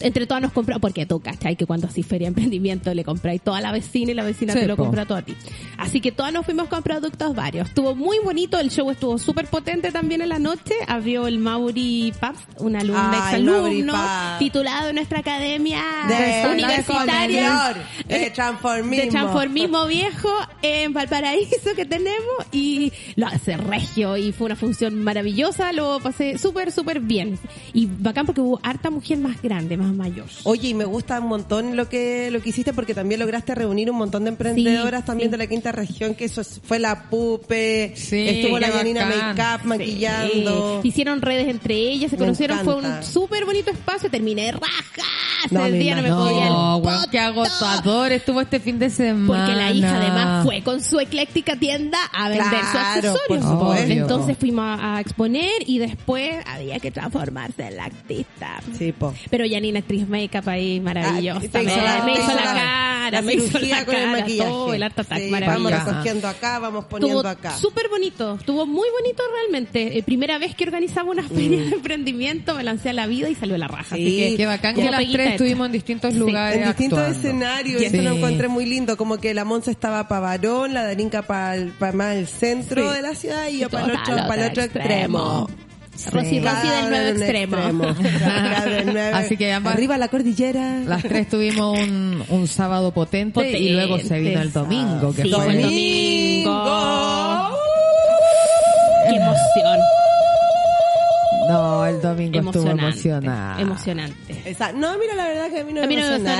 Entre todas nos compramos, porque tú, ¿cachai? Que cuando así feria de emprendimiento le compráis toda la vecina y la vecina Sí, te lo po. compra todo a ti. Así que todas nos fuimos con productos varios. Estuvo muy bonito, el show estuvo súper potente también en la noche. Abrió el Mauri una alumna, Ay, Mauri exalumno, titulado en nuestra academia De universitaria de, de transformismo. de transformismo viejo en Valparaíso que tenemos y lo hace regio y fue una función maravillosa, lo pasé súper, súper bien. Y bacán porque hubo harta mujer más grande, más mayor. Oye, y me gusta un montón lo que lo que hiciste porque también lograste reunir un montón de emprendedoras Sí, también sí. de la quinta región, que eso es- fue la Pupe, Sí, estuvo la bacán. Makeup maquillando. Sí. Hicieron redes entre ellas, se Me conocieron, fue un súper bonito espacio, terminé raja. <laughs> No, me día no me podía el No, weón, poto. qué agotador estuvo este fin de semana. Porque la hija además fue con su ecléctica tienda a vender Claro, sus accesorios. por supuesto. Entonces fuimos a, a exponer y después había que transformarse en la artista. Sí, po. Pero Janina actriz make-up ahí maravillosa. Ah, te hizo la- me hizo hizo la la- cara, la me hizo la con el cara, maquillaje. todo, el art attack Sí, Vamos recogiendo acá, vamos poniendo Estuvo acá. súper bonito, estuvo muy bonito realmente. Eh, primera vez que organizaba una feria de emprendimiento, me lancé a la vida y salió la raja. Mm. Sí. Así que, Qué bacán que las tres. Estuvimos en distintos Sí, lugares En distintos actuando. escenarios, Sí. eso lo encontré muy lindo, como que la Monza estaba para Varón, la Darinka para más el centro Sí. de la ciudad y yo para el otro, para el otro extremo. Rosy, Cada Rosy del nuevo extremo. <laughs> Nuevo- Así que ambas- arriba la cordillera. Las tres tuvimos un, un sábado potente, Potente, y luego se vino el domingo, que Sí, fue fue el domingo. Qué emoción. No, el domingo estuvo Emocionante. emocionante. Emocionante. Esa- no, mira, la verdad que a mí no A me mí no me pasó pasó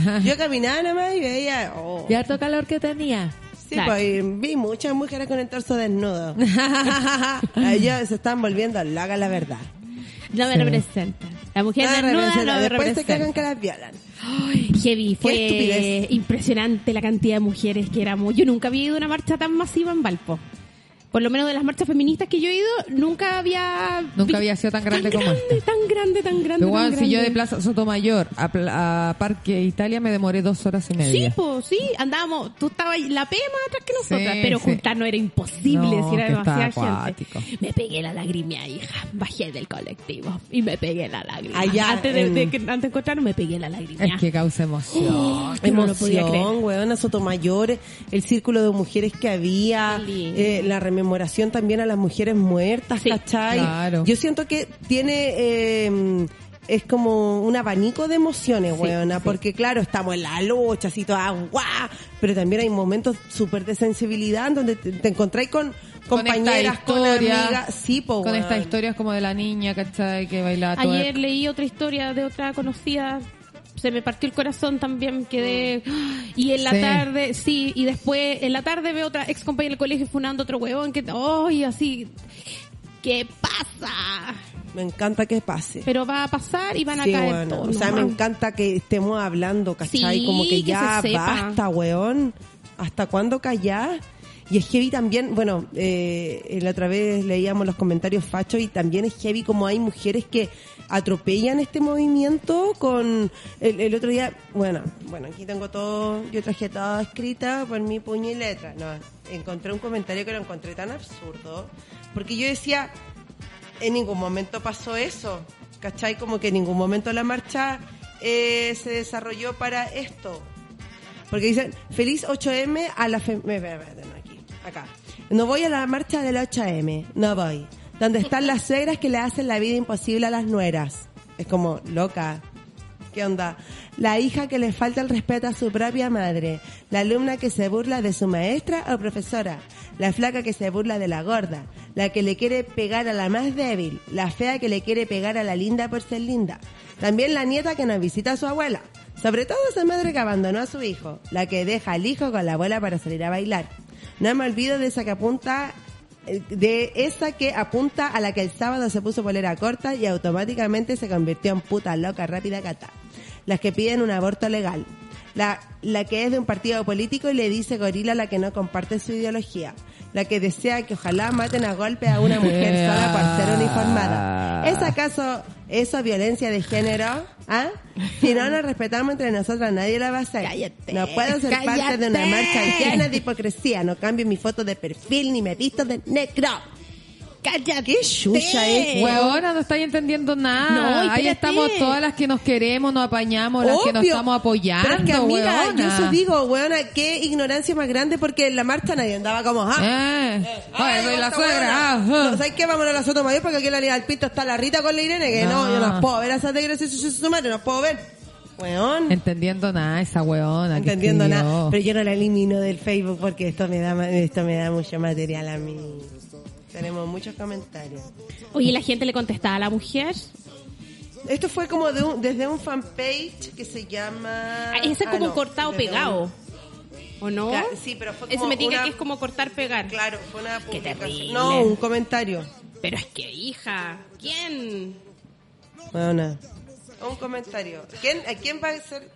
nada. <laughs> Yo caminaba nomás y veía... oh. ¿Y harto calor que tenía? Sí, Claro. pues vi muchas mujeres con el torso desnudo. <laughs> <laughs> Ellos se están volviendo locas, la verdad. No me Sí. representa. La mujer Nada desnuda representa. no me Después se cagan representa. que las violan. Heavy, fue estupidez. impresionante la cantidad de mujeres que éramos. Yo nunca había ido a una marcha tan masiva en Valpo. Por lo menos de las marchas feministas que yo he ido, nunca había... Nunca había sido tan grande como grande, esta. Tan grande, tan grande, Pero bueno, tan si yo de grande. Plaza Sotomayor a, Pla- a Parque Italia me demoré dos horas y Sí, media. pues sí, andábamos, tú estabas ahí, la P más atrás que nosotras, Sí, pero sí. juntarnos era imposible, No, si era demasiada gente. acuático. Me pegué la lagrimia, hija, bajé del colectivo y me pegué la lágrima. Allá antes de, en- de que- antes de encontrarnos me pegué la lagrimia. Es que causa emoción. No creer. Emoción, weón, a Sotomayor, el círculo de mujeres que había, eh, la rememoración también a las mujeres muertas, Sí, ¿cachai? claro. Yo siento que tiene, eh, es como un abanico de emociones, Sí, weona, sí. porque claro, estamos en la lucha, así toda guau, pero también hay momentos súper de sensibilidad en donde te, te encontráis con Con compañeras, con, historia, amigas, sí, po, Con estas historias como de la niña, ¿cachai? Que bailaba todo. Ayer leí otra historia de otra conocida. Se me partió el corazón también, quedé... Y en la Sí. tarde, sí, y después en la tarde veo otra ex compañera del colegio funando otro huevón que... ¡Ay, así! ¿Qué pasa? Me encanta que pase. Pero va a pasar y van a Sí, caer bueno, todos. o sea, me encanta que estemos hablando, ¿cachai? Sí, Como que que ya se sepa. basta, weón. ¿Hasta cuándo callar? Y es heavy también, bueno, eh, la otra vez leíamos los comentarios fachos y también es heavy como hay mujeres que atropellan este movimiento con el, otro día, bueno, bueno, aquí tengo todo, yo traje todo escrita por mi puño y letra, no, encontré un comentario que lo encontré tan absurdo, porque yo decía, en ningún momento pasó eso, ¿cachai? Como que en ningún momento la marcha eh, se desarrolló para esto. Porque dicen, feliz 8M a la... Fe no, aquí, acá. No voy a la marcha del 8M, no voy. Donde están las suegras que le hacen la vida imposible a las nueras. Es como, loca. ¿Qué onda? La hija que le falta el respeto a su propia madre. La alumna que se burla de su maestra o profesora. La flaca que se burla de la gorda. La que le quiere pegar a la más débil. La fea que le quiere pegar a la linda por ser linda. También la nieta que nos visita a su abuela. Sobre todo esa madre que abandonó a su hijo. La que deja al hijo con la abuela para salir a bailar. No me olvido de esa que apunta eh, de esa que apunta a la que el sábado se puso polera corta y automáticamente se convirtió en puta loca rápida cata. Las que piden un aborto legal. La, la que es de un partido político y le dice gorila a la que no comparte su ideología. La que desea que ojalá maten a golpe a una mujer <laughs> sola uniformada. ¿Es acaso eso violencia de género? ¿Ah? Si no nos respetamos entre nosotras, nadie la va a hacer. Cállate, no puedo ser parte de una marcha llena de hipocresía. No cambio mi foto de perfil ni me visto de negro. ¡Cállate! ¡Qué chucha es! Huevona, no estáis entendiendo nada. No, Ahí estamos todas las que nos queremos, nos apañamos, las que nos estamos apoyando, Pero es que, amiga, huevona. yo eso digo, weona, qué ignorancia más grande porque en la marcha nadie andaba como, ah, Eh, Ay, ay, soy la esta suegra. weona. ah, No, ah. ¿Sabes qué? Vámonos a la Soto Mayor porque aquí en la línea del Pinto está la Rita con la Irene, que no, No. yo no las puedo ver a esas de gracias su su madre, no las puedo ver. Weón. Entendiendo nada, esa huevona. que entendiendo escribió. nada. Pero yo no la elimino del Facebook porque esto me da ma- esto me da mucho material a mí. Tenemos muchos comentarios. Oye, la gente le contestaba a la mujer. Esto fue como de un, desde un fanpage que se llama... Ah, Ese es Ah, como no, cortado pegado. un- ¿O no? Claro, sí, pero fue Ese como me diga una- que es como cortar pegar. Claro, fue una Qué terrible. No, un comentario. Pero es que, hija, ¿quién? Bueno, nada. Un comentario. ¿Quién, ¿A quién va a ser?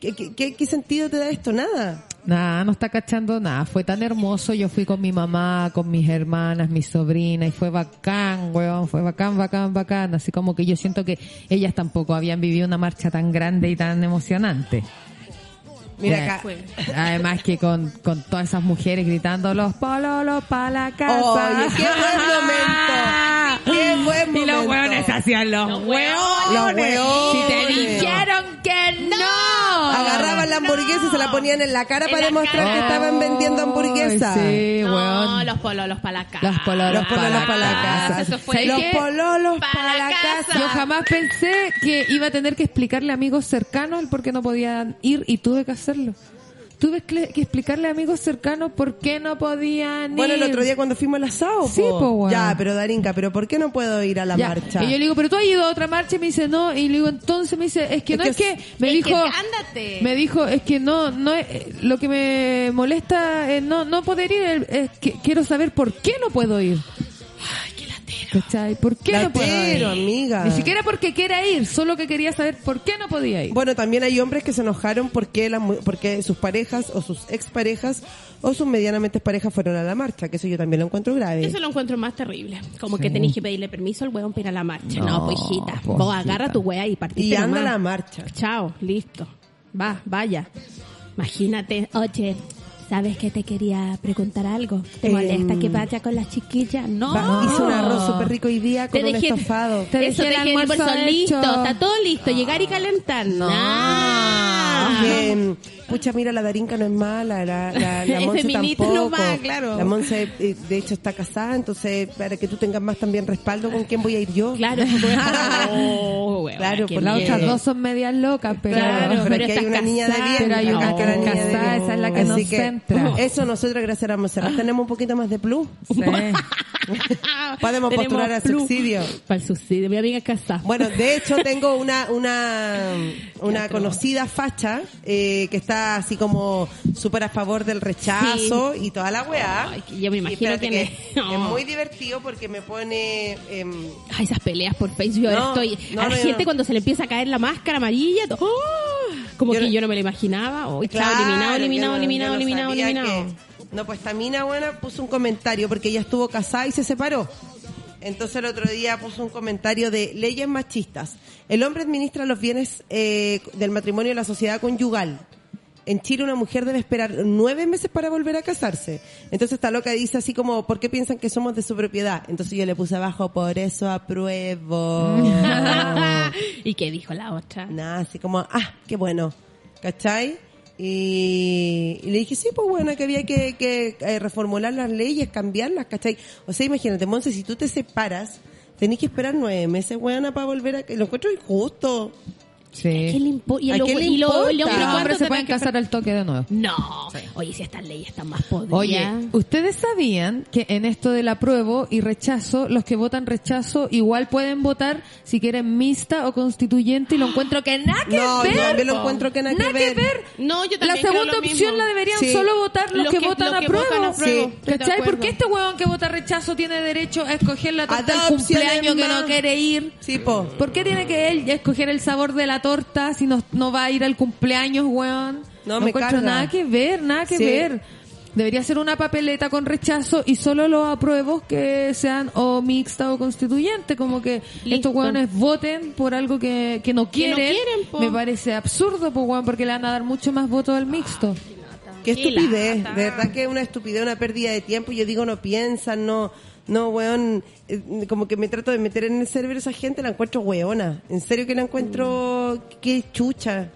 ¿Qué, qué, qué- qué sentido te da esto? Nada. Nada, no está cachando nada. Fue tan hermoso. Yo fui con mi mamá, con mis hermanas, mis sobrinas, y fue bacán, weón. Fue bacán, bacán, bacán. Así como que yo siento que ellas tampoco habían vivido una marcha tan grande y tan emocionante. Mira acá. Además que con, con todas esas mujeres gritando los pololos para la casa. Oye, qué buen momento. Qué buen Y los momento. hueones hacían los, Los hueones. Los hueones. Si te dijeron que no. Agarraban la hamburguesa y se la ponían en la cara En para la demostrar cara. que estaban vendiendo hamburguesa. Ay, Sí, no, weón. los pololos para la casa. Los pololos Los pololos para la casa. Eso fue. ¿Sabes Los qué? pololos Pa' para la casa. Yo jamás pensé que iba a tener que explicarle a amigos cercanos el por qué no podían ir y tuve que hacerlo. Tuve que que explicarle a amigos cercanos por qué no podían ir. Bueno, el otro día cuando fuimos al asado, Sí, po. Ya, pero Darinka, ¿pero por qué no puedo ir a la Ya. marcha? Y yo le digo, pero tú has ido a otra marcha y me dice no. Y le digo, entonces me dice, es que Es no que es que, me Es dijo, que ándate. me dijo, es que no, no es, eh, lo que me molesta es no, no poder ir, es que quiero saber por qué no puedo ir. ¿Cachai? ¿Por qué no puedo ir? Amiga. Ni siquiera porque quiera ir, solo que quería saber por qué no podía ir. Bueno, también hay hombres que se enojaron porque, mu- porque sus parejas o sus exparejas o sus medianamente parejas fueron a la marcha, que eso yo también lo encuentro grave. Eso lo encuentro más terrible. Como Sí. que tenéis que pedirle permiso al weón para ir a la marcha. No, No, pues hijita. Vos agarra tu wea y partiste y anda a la marcha. Chao, listo. Va, vaya. Imagínate, oye, ¿sabes que te quería preguntar algo? ¿Te Em, molesta que vaya con las chiquillas? No. Va- hice un arroz súper rico hoy día con Te un dejé- estofado. Te Eso, dejé te el dejé el almuerzo listo. hecho. Está todo listo. Llegar y calentar. No. Que, mm, pucha, mira, la Darinka no es mala, la, la, la <laughs> Monse tampoco. nomás, claro. La Monse, eh, de hecho, está casada, entonces, para que tú tengas más también respaldo, ¿con quién voy a ir yo? Claro, <laughs> oh, Claro, por Las miedo. otras dos son medias locas, pero, Claro, pero, pero aquí hay una niña de bien. Pero hay una que niña casada, esa es la que Así nos centra. <laughs> Eso nosotros, gracias a Monserrat, tenemos un poquito más de plus. Sí. Podemos postular al plus. subsidio. Para el subsidio. Mi amiga es casada. Bueno, de hecho tengo una una una conocida facha eh, que está así como súper a favor del rechazo y toda la weá. Yo me imagino que es. es muy divertido porque me pone em, Ay, esas peleas por Facebook. Ahora No, estoy. no, a la gente cuando se le empieza a caer la máscara amarilla. ¡oh! como Yo que yo no me lo imaginaba. Oh, Claro, eliminado, eliminado, eliminado, eliminado, eliminado. que- no, pues esta mina buena puso un comentario porque ella estuvo casada y se separó. Entonces el otro día puso un comentario de leyes machistas. El hombre administra los bienes eh, del matrimonio y la sociedad conyugal. En Chile una mujer debe esperar nueve meses para volver a casarse. Entonces esta loca dice así como, ¿por qué piensan que somos de su propiedad? Entonces yo le puse abajo, por eso apruebo. <laughs> ¿Y qué dijo la otra? Nada, así como, ah, qué bueno, ¿cachai? Y, y le dije, sí, pues bueno, que había que, que eh, reformular las leyes, cambiarlas, ¿cachai? O sea, imagínate, Monse, si tú te separas, tenés que esperar nueve meses, weona, para volver a... Lo encuentro injusto. Sí. ¿Qué le impo- y ¿A lo- quién le y lo- importa? y lo- Y los ¿cuánto hombres se pueden que casar al toque de nuevo. No. Oye, si estas leyes están más podridas. Oye, ¿ustedes sabían que en esto del apruebo y rechazo, los que votan rechazo igual pueden votar si quieren mixta o constituyente y lo encuentro que nada que No, ver? yo también lo encuentro que nada que ver. No, yo La también creo segunda lo opción mismo. la deberían Sí. solo votar los, Los que, que- votan que apruebo. Sí. ¿Cachai? ¿Por qué este huevón que vota rechazo tiene derecho a escoger la torta del cumpleaños que no quiere ir? Sí, po. ¿Por qué tiene que él escoger el sabor de la torta si no, no va a ir al cumpleaños, weón? No, me encuentro carga. nada que ver, nada que Sí. ver. Debería ser una papeleta con rechazo y solo los apruebos que sean o mixta o constituyente, como que Listo. estos weones voten por algo que, que no Que no quieren. Me parece absurdo, pues weón, porque le van a dar mucho más votos al mixto. Qué Qué estupidez, de verdad que es una estupidez, una pérdida de tiempo. Yo digo, no piensan, no, no, weón, eh, como que me trato de meter en el cerebro esa gente, la encuentro weona. En serio que la encuentro, qué chucha.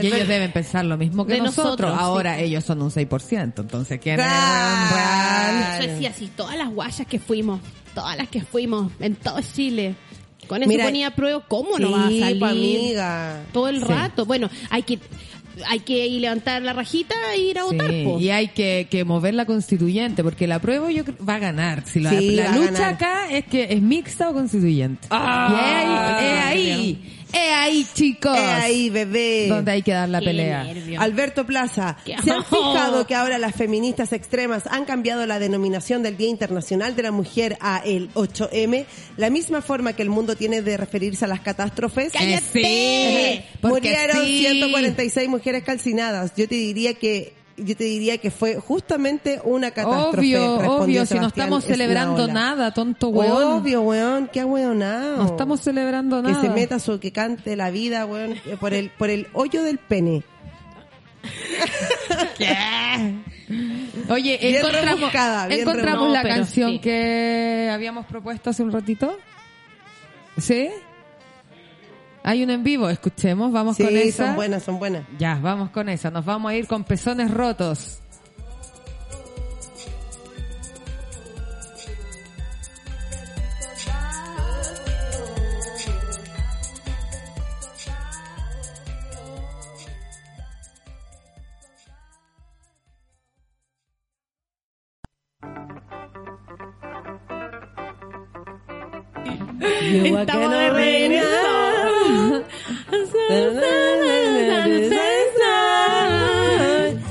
Y ellos deben pensar lo mismo que De nosotros. nosotros, Ahora ellos son un 6%, entonces ¿quién Claro. Yo decía así, todas las guayas que fuimos, todas las que fuimos, en todo Chile. Con eso Mira, ponía a prueba, ¿cómo no va a salir? amiga. Todo el Sí. rato. Bueno, hay que hay que ir levantar la rajita e ir a votar. Po. y hay que, que mover la constituyente, porque la prueba yo creo va a ganar. Si la, Sí, la lucha ganar. acá es que es mixta o constituyente. Ah. y es ahí, es ahí, es ahí, chicos. Es ahí, bebé. Donde hay que dar la Qué pelea. nervio. Alberto Plaza, Qué ¿se han fijado que ahora las feministas extremas han cambiado la denominación del Día Internacional de la Mujer a el 8M? La misma forma que el mundo tiene de referirse a las catástrofes. Eh, sí, porque Murieron sí. 146 mujeres calcinadas. Yo te diría que yo te diría que fue justamente una catástrofe. Obvio, obvio, si no Sebastián estamos celebrando Esnaola. nada, tonto weón. Obvio, weón, qué weonado. No estamos celebrando Que nada. se meta su, que cante la vida, weón, eh, por el, por el hoyo del pene. <laughs> Oye, Bien encontramos, encontramos la No, pero canción sí. que habíamos propuesto hace un ratito. ¿Sí? Hay un en vivo, escuchemos, vamos con Sí, esa. son buenas, son buenas. Ya, vamos con esa. Nos vamos a ir con pezones rotos. Estamos de regreso.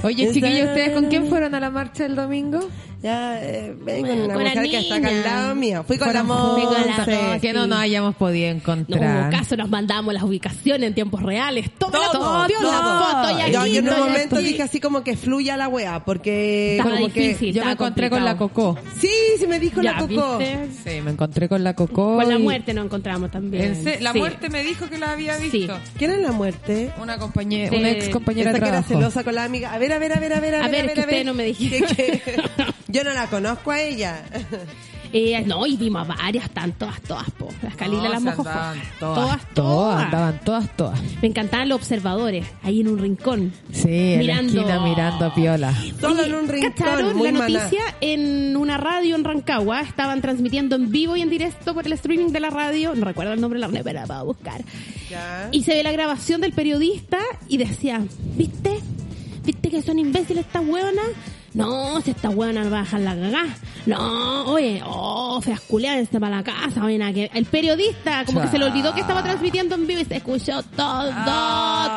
Oye, chiquillos, ¿ustedes con quién fueron a la marcha del domingo? Ya, eh, vengo Bueno, una con la mujer que está acá al lado mío. Fui con la Fueron Fui con la Monse. Que no nos hayamos podido No encontrar. hubo caso, nos mandamos las ubicaciones en tiempos reales. Todo, Todo, todo, todo. la foto y aquí, Yo, yo en un momento aquí. dije así como que fluya la weá, porque Estaba como difícil. Yo me encontré con la que... Sí, sí me dijo Ya, la Coco. ¿viste? Sí, me encontré con la Coco. Con la muerte nos encontramos también. En La Sí. muerte me dijo que la había Sí. visto. ¿Quién es la muerte? Una compañera, una ex compañera de Esa que era trabajo. celosa con la amiga. A ver, a ver, a ver, a ver, a, A ver, que ustedes no me <laughs> dijeron. <laughs> Yo no la conozco a ella. <laughs> Eh, no, y vimos a varias, están todas, todas, po. Las Calila No, las andaban Todas, todas, todas. andaban todas, todas. Me encantaban los observadores, ahí en un rincón. Sí, en Mirando. la esquina mirando a Piola. Oye, en un rincón, ¿cacharon muy la maná. noticia en una radio en Rancagua? Estaban transmitiendo en vivo y en directo por el streaming de la radio. No recuerdo el nombre de la radio, pero la puedo buscar. Ya. Y se ve la grabación del periodista y decía, ¿viste? ¿Viste que son imbéciles estas hueonas? No, si estas hueonas no van a dejar la cagá. No, oye, oh, feas está para la casa. Oye, nada que... El periodista, como que se le olvidó que estaba transmitiendo en vivo y se escuchó todo,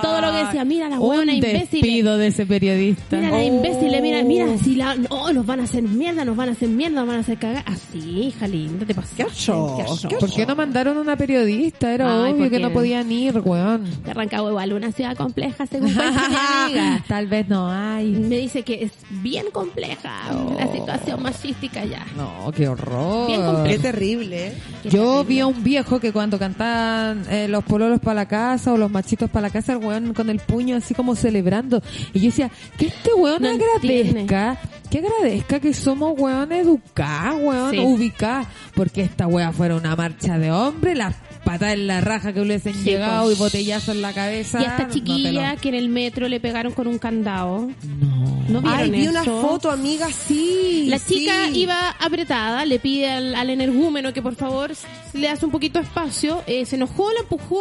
todo lo que decía. Mira la hueona Un imbécil. despido de ese periodista. Mira la Oh. imbécil, mira, mira, si la, no, nos van a hacer mierda, nos van a hacer mierda, nos van a hacer cagar. Así, hija linda, te pasó. Qué ¿Por qué no mandaron una periodista? Era Ay, obvio que no podían ir, weón. De Rancagua igual, una ciudad compleja, según mi <laughs> amiga. Tal vez no hay. Me dice que es bien compleja la situación machística ya. No, qué horror. Complejo. Qué terrible, ¿eh? Qué Yo terrible. vi a un viejo que cuando cantaban eh, los pololos para la casa o los machitos para la casa, el weón con el puño así como celebrando. Y yo decía, que este weón No agradezca, que agradezca que somos weón educados, weón Sí. ubicados. Porque esta wea fuera una marcha de hombre, las patas en la raja que hubiesen Sí, llegado pues. y botellazo en la cabeza. Y a esta chiquilla que en el metro le pegaron con un candado. No. ¿No vieron Ay, vi eso? una foto, amiga, sí. La chica iba apretada, le pide al, al energúmeno que por favor le hace un poquito de espacio, eh, se enojó, la empujó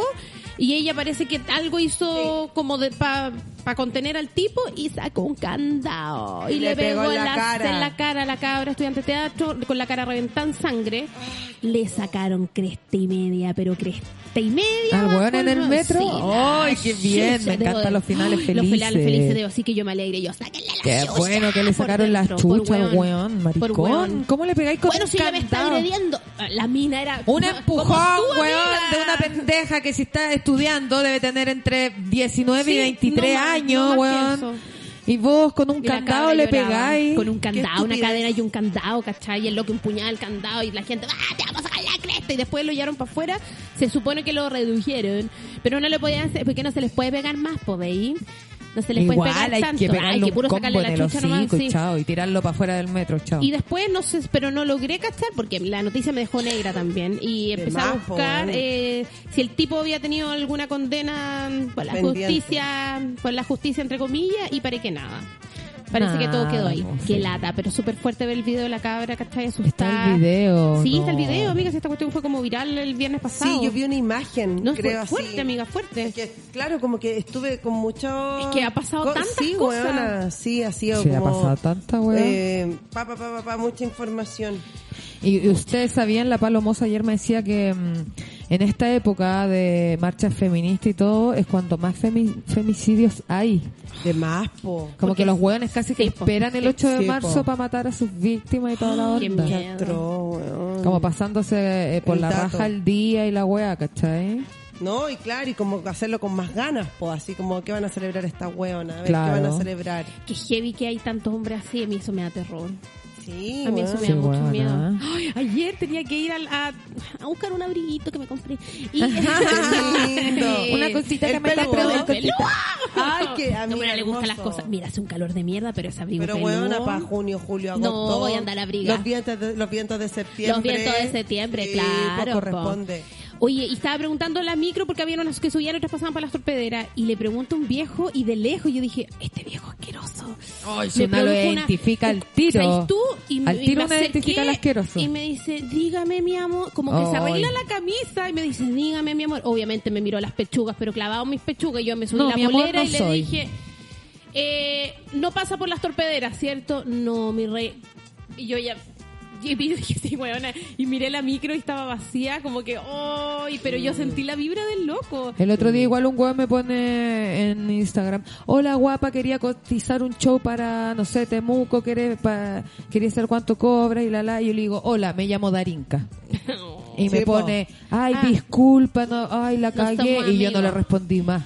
Y ella parece que algo hizo como de para contener al tipo y sacó un candado. Y, Y le, le pegó pegó en la cara. en la cara a la cabra estudiante de teatro con la cara reventada en sangre. Le sacaron cresta y media, pero cresta y media. ¿Al weón bajo en el metro? Sí, ¡Ay, la qué bien! chucha, Me encantan de- los finales Los felices. finales felices de así que yo me alegre. Yo, sáquenle la Qué chucha bueno que le sacaron la dentro, por chucha al weón. weón, maricón. weón. ¿Cómo le pegáis con Bueno, un si ella me está candado? agrediendo. La mina era... Un empujón, weón, amiga. de una pendeja que si está estudiando debe tener entre 19 y Sí, 23 no más, años, no weón. Y vos con un candado le lloraba. pegáis. Con un candado, una cadena y un candado, ¿cachai? Y el loco empuñaba el candado y la gente, ¡ah, te vamos a sacar la cresta! Y después lo llevaron para afuera. Se supone que lo redujeron, pero no le podían hacer, porque no se les puede pegar más, por ahí. No se les puede Igual pegar hay tanto. que pegarle Hay que puro sacarle la chucha nomás, hocico y sí. chao, y tirarlo para afuera del metro, chao. Y después, no sé, pero no logré cachar porque la noticia me dejó negra también. Y empecé a buscar eh, si el tipo había tenido alguna condena por la Pendiente. justicia, por la justicia entre comillas, y parece que nada. Parece que todo quedó ahí. po, Qué sí. lata, pero súper fuerte ver el video de la cabra, ¿cachai? Asustada. Está el video. Sí, no. está el video, amiga. Si esta cuestión fue como viral el viernes pasado. Sí, yo vi una imagen, No, creo fue fuerte, así. amiga, fuerte. Es que, claro, como que estuve con mucho... Es que ha pasado co- tantas sí, cosas. weona, sí, ha sido Sí, ha pasado tanta weá. Eh, pa, pa, pa, pa, pa, mucha información. Y y ustedes sabían, la Palomosa ayer me decía que mm, en esta época de marchas feministas y todo es cuando más femi- femicidios hay. De más, po. Como Porque- que los hueones casi que sí, esperan el Sí, 8 de sí, marzo para matar a sus víctimas y toda la Qué onda. miedo. Atroz, weón. Como pasándose eh, por El la dato. raja el día y la wea, ¿cachai? No, y claro, y como hacerlo con más ganas, po, así como, ¿qué van a celebrar esta weona? A ver, Claro. ¿qué van a celebrar? Qué heavy que hay tantos hombres así, a mí eso me da terror. Sí, A mí eso me Sí, da mucho buena. miedo. Ay, ayer tenía que ir al- a, a buscar un abriguito que me compré. Y, <laughs> <laughs> lindo. Una cosita El que me está peludo. preguntando. Peludo. Ay, qué No, pero le gustan las cosas. Mira, hace un calor de mierda, pero ese abrigo Pero peludo. weona, para junio, julio, No, agosto. voy a andar abrigada. Los vientos de, los vientos de septiembre. Los vientos de septiembre, Sí, claro. po. Oye, y estaba preguntando la micro porque había unas que subían y otras pasaban para las torpederas. Y le pregunto a un viejo y de lejos yo dije, este viejo asqueroso. Ay, Me una lo identifica al tiro. ¿Sabes tú? Y me- al y tiro me identifica al asqueroso. Y me dice, dígame mi amor, como que se arregla la camisa y me dice, dígame mi amor. Obviamente me miró las pechugas, pero clavado mis pechugas. Yo me subí No, la polera no y le dije, eh, no pasa por las torpederas, ¿cierto? No, mi rey. Y yo ya... Y <laughs> weona. Y miré la micro y estaba vacía, como que, ¡ay! pero yo sentí la vibra del loco. El otro día igual un weón me pone en Instagram, hola guapa, quería cotizar un show para, no sé, Temuco, quería, pa- quería saber cuánto cobra y la la, y yo le digo, hola, me llamo Darinka. <laughs> Y me Sí, pone, ay, Ah. disculpa, no, ay, la No cagué, y yo no le respondí más.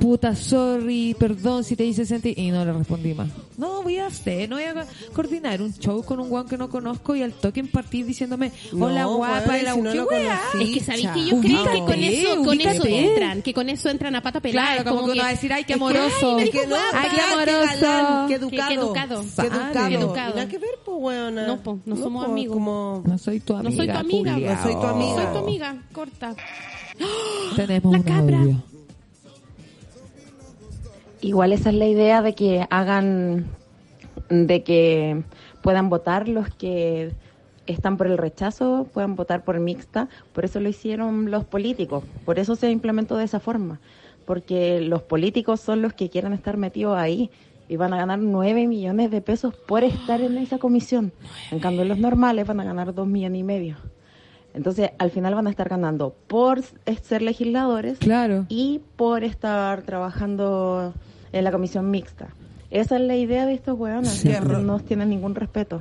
Puta, sorry, perdón si te hice sentir, y no le respondí más. No, voy a hacer, no voy a coordinar un show con un guan que no conozco y al toque en partir diciéndome, hola No, guapa, la si no ¿qué conocí. Es que sabéis que yo creo que con eso, con eso entran, que con eso entran a pata pelada. Claro, es como, que uno va a decir, ay, qué Es que, amoroso. ay, es que no, Ay, qué amoroso. qué Qué- qué educado. Qué educado. Qué educado. Y Nada que ver, pues, weona. No, po, no somos po, amigos. Como... No soy tu amiga. No soy tu amiga, no soy tu amiga. Soy tu amiga, corta. <gasps> Tenemos La cabra. audio. Igual esa es la idea de que hagan, de que puedan votar los que están por el rechazo, puedan votar por mixta. Por eso lo hicieron los políticos. Por eso se implementó de esa forma. Porque los políticos son los que quieren estar metidos ahí y van a ganar 9 millones de pesos por estar en esa comisión. En cambio, los normales van a ganar 2 millones y medio. Entonces, al final van a estar ganando por ser legisladores Claro. y por estar trabajando en la comisión mixta. Esa es la idea de estos hueones, Sí. que no nos tienen ningún respeto.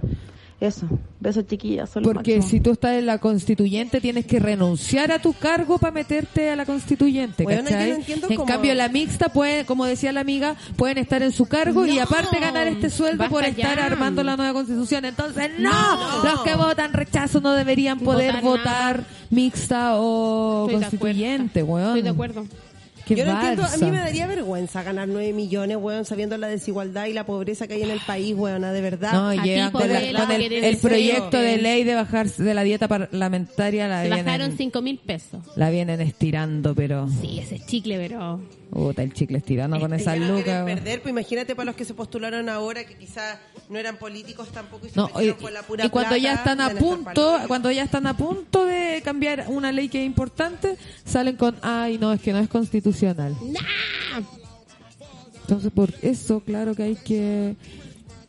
Eso, besos chiquillas, Porque máximo. si tú estás en la constituyente tienes que renunciar a tu cargo para meterte a la constituyente, Bueno, ¿cachai? yo no entiendo en cómo- cambio la mixta puede, como decía la amiga, pueden estar en su cargo y aparte ganar este sueldo por estar ya. armando la nueva constitución. Entonces, no, No. los que votan rechazo no deberían poder Votar mixta o Estoy constituyente, weón. Estoy de acuerdo. Qué Yo no entiendo, a mí me daría vergüenza ganar 9 millones, weón, sabiendo la desigualdad y la pobreza que hay en el país, weona, de verdad. No, A y ti, llegan con, la- Pamela, con el, proyecto de ley de bajarse de la dieta parlamentaria la Se vienen, bajaron cinco mil pesos. la vienen estirando, pero Sí, ese es chicle, pero... Puta, el chicle estirando con Este, quieren lucas. perder, pues imagínate para los que se postularon ahora que quizás no eran políticos tampoco y se No, metieron y, por la pura y cuando ya están a punto, cuando ya están a punto de cambiar una ley que es importante, salen con, ay, no, es que no es constitucional. Entonces, por eso, claro que hay que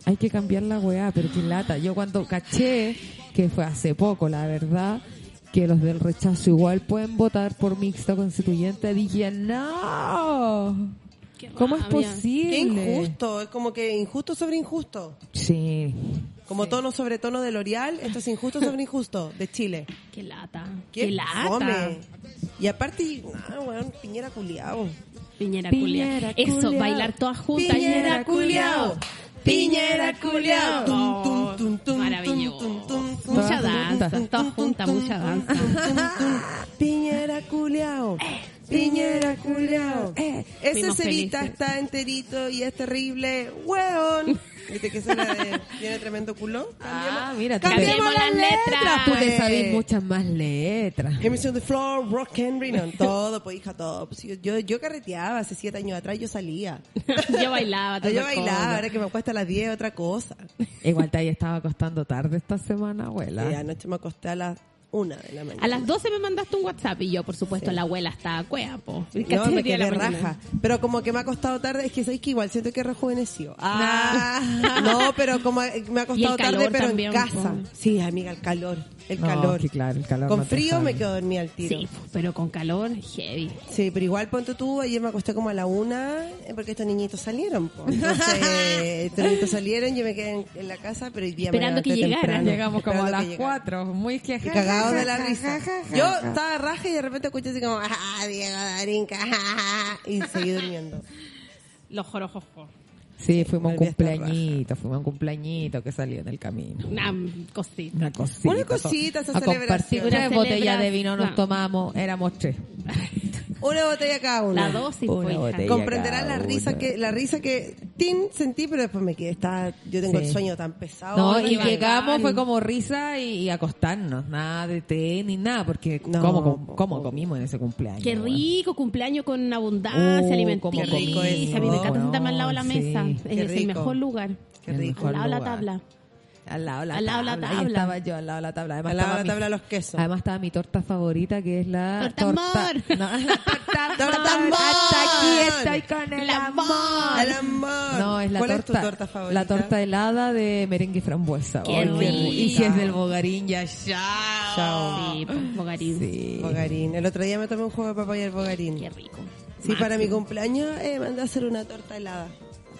hay que cambiar la weá, pero qué lata. Yo cuando caché, que fue hace poco, la verdad, que los del rechazo igual pueden votar por mixta constituyente, dije, no. Qué ¿Cómo es posible? Qué injusto, es como que injusto sobre injusto. Sí. Como tono sobre tono de L'Oreal, esto es injusto sobre injusto, de Chile. Qué lata. Qué, Qué, lata. fome. Y aparte, ah, weón, Piñera culiao. Piñera, Piñera culiao. Eso, bailar todas juntas. Piñera culiao. Piñera culiao. Tum, tum, tum, Maravilloso. Mucha danza, todas juntas, mucha danza. Piñera culiao. Piñera culiao. Eh, Ese fuimos Cerita felices. está enterito y es terrible. Weón. <laughs> ¿Viste que esa la de <laughs> tiene tremendo culo? Ah, mira, Cambiemos las las letras, letras. Tú te pues. sabes muchas más letras. Emerson on the floor, rock Henry, no, todo, pues hija, todo. Pues, yo, yo, yo carreteaba hace siete años atrás, yo salía. <laughs> Yo bailaba. yo bailaba, cosa. ahora que me acuesto a las 10 otra cosa. Igual te ahí estaba acostando tarde esta semana, abuela. Y anoche me acosté a las una de la mañana. A las 12 me mandaste un WhatsApp y yo, por supuesto, la abuela está cuea, po. No, me quedé raja. Pero como que me ha costado tarde, es que sabéis que igual siento que rejuveneció. Ah, <laughs> no, pero como me ha costado tarde, pero también, en casa. po. Sí, amiga, el calor. El No, calor. que claro, el calor Con no frío me quedo dormida al tiro. Sí, pero con calor, heavy. Sí, pero igual ponte tú, ayer me acosté como a la una, eh, porque estos niñitos salieron. po. Entonces, <laughs> estos niñitos salieron, yo me quedé en, en la casa, pero hoy día me Esperando que llegaran. Llegamos como a las cuatro, muy que cagado de la risa. Yo estaba raja y de repente escuché así como, ah, Diego Darín, ja", y seguí durmiendo. Los jorojos. Sí, fuimos un cumpleañito, fuimos un cumpleañito que salió en el camino. Una cosita. Una cosita. Una cosita, esa A compartir celebración. tres Una botellas de vino nos tomamos, éramos tres. <laughs> Una botella cada uno. La dosis, Una pues. Comprenderán la risa uno. que, la risa que tin sentí, pero después me quedé, estaba, yo tengo Sí. el sueño tan pesado. No, y llegamos, fue como risa y, y acostarnos, nada de té ni nada, porque No, ¿cómo, cómo comimos en ese cumpleaños? Qué rico, cumpleaños con abundancia Oh, alimenticia. rico eso. A mí me encanta sentarme al lado de la mesa. Es el mejor lugar. Qué rico. Al lado de la tabla. Al lado de la Al lado de la tabla. Ahí tabla. estaba yo, al lado de la tabla. Además, Al lado de la mi- tabla de los quesos. Además estaba mi torta favorita que es la Torta amor. <laughs> No, la torta, Torta amor. Hasta aquí estoy con el El amor. amor. El amor. No, es la ¿Cuál torta, es tu torta favorita? La torta helada de merengue y frambuesa. Qué rica. Y si es del bogarín, ya chao. Chao. Sí, pues, Bogarín. Sí. Bogarín. El otro día me tomé un jugo de papaya del Bogarín. Qué rico. Sí, para mi cumpleaños eh, mandé a hacer una torta helada.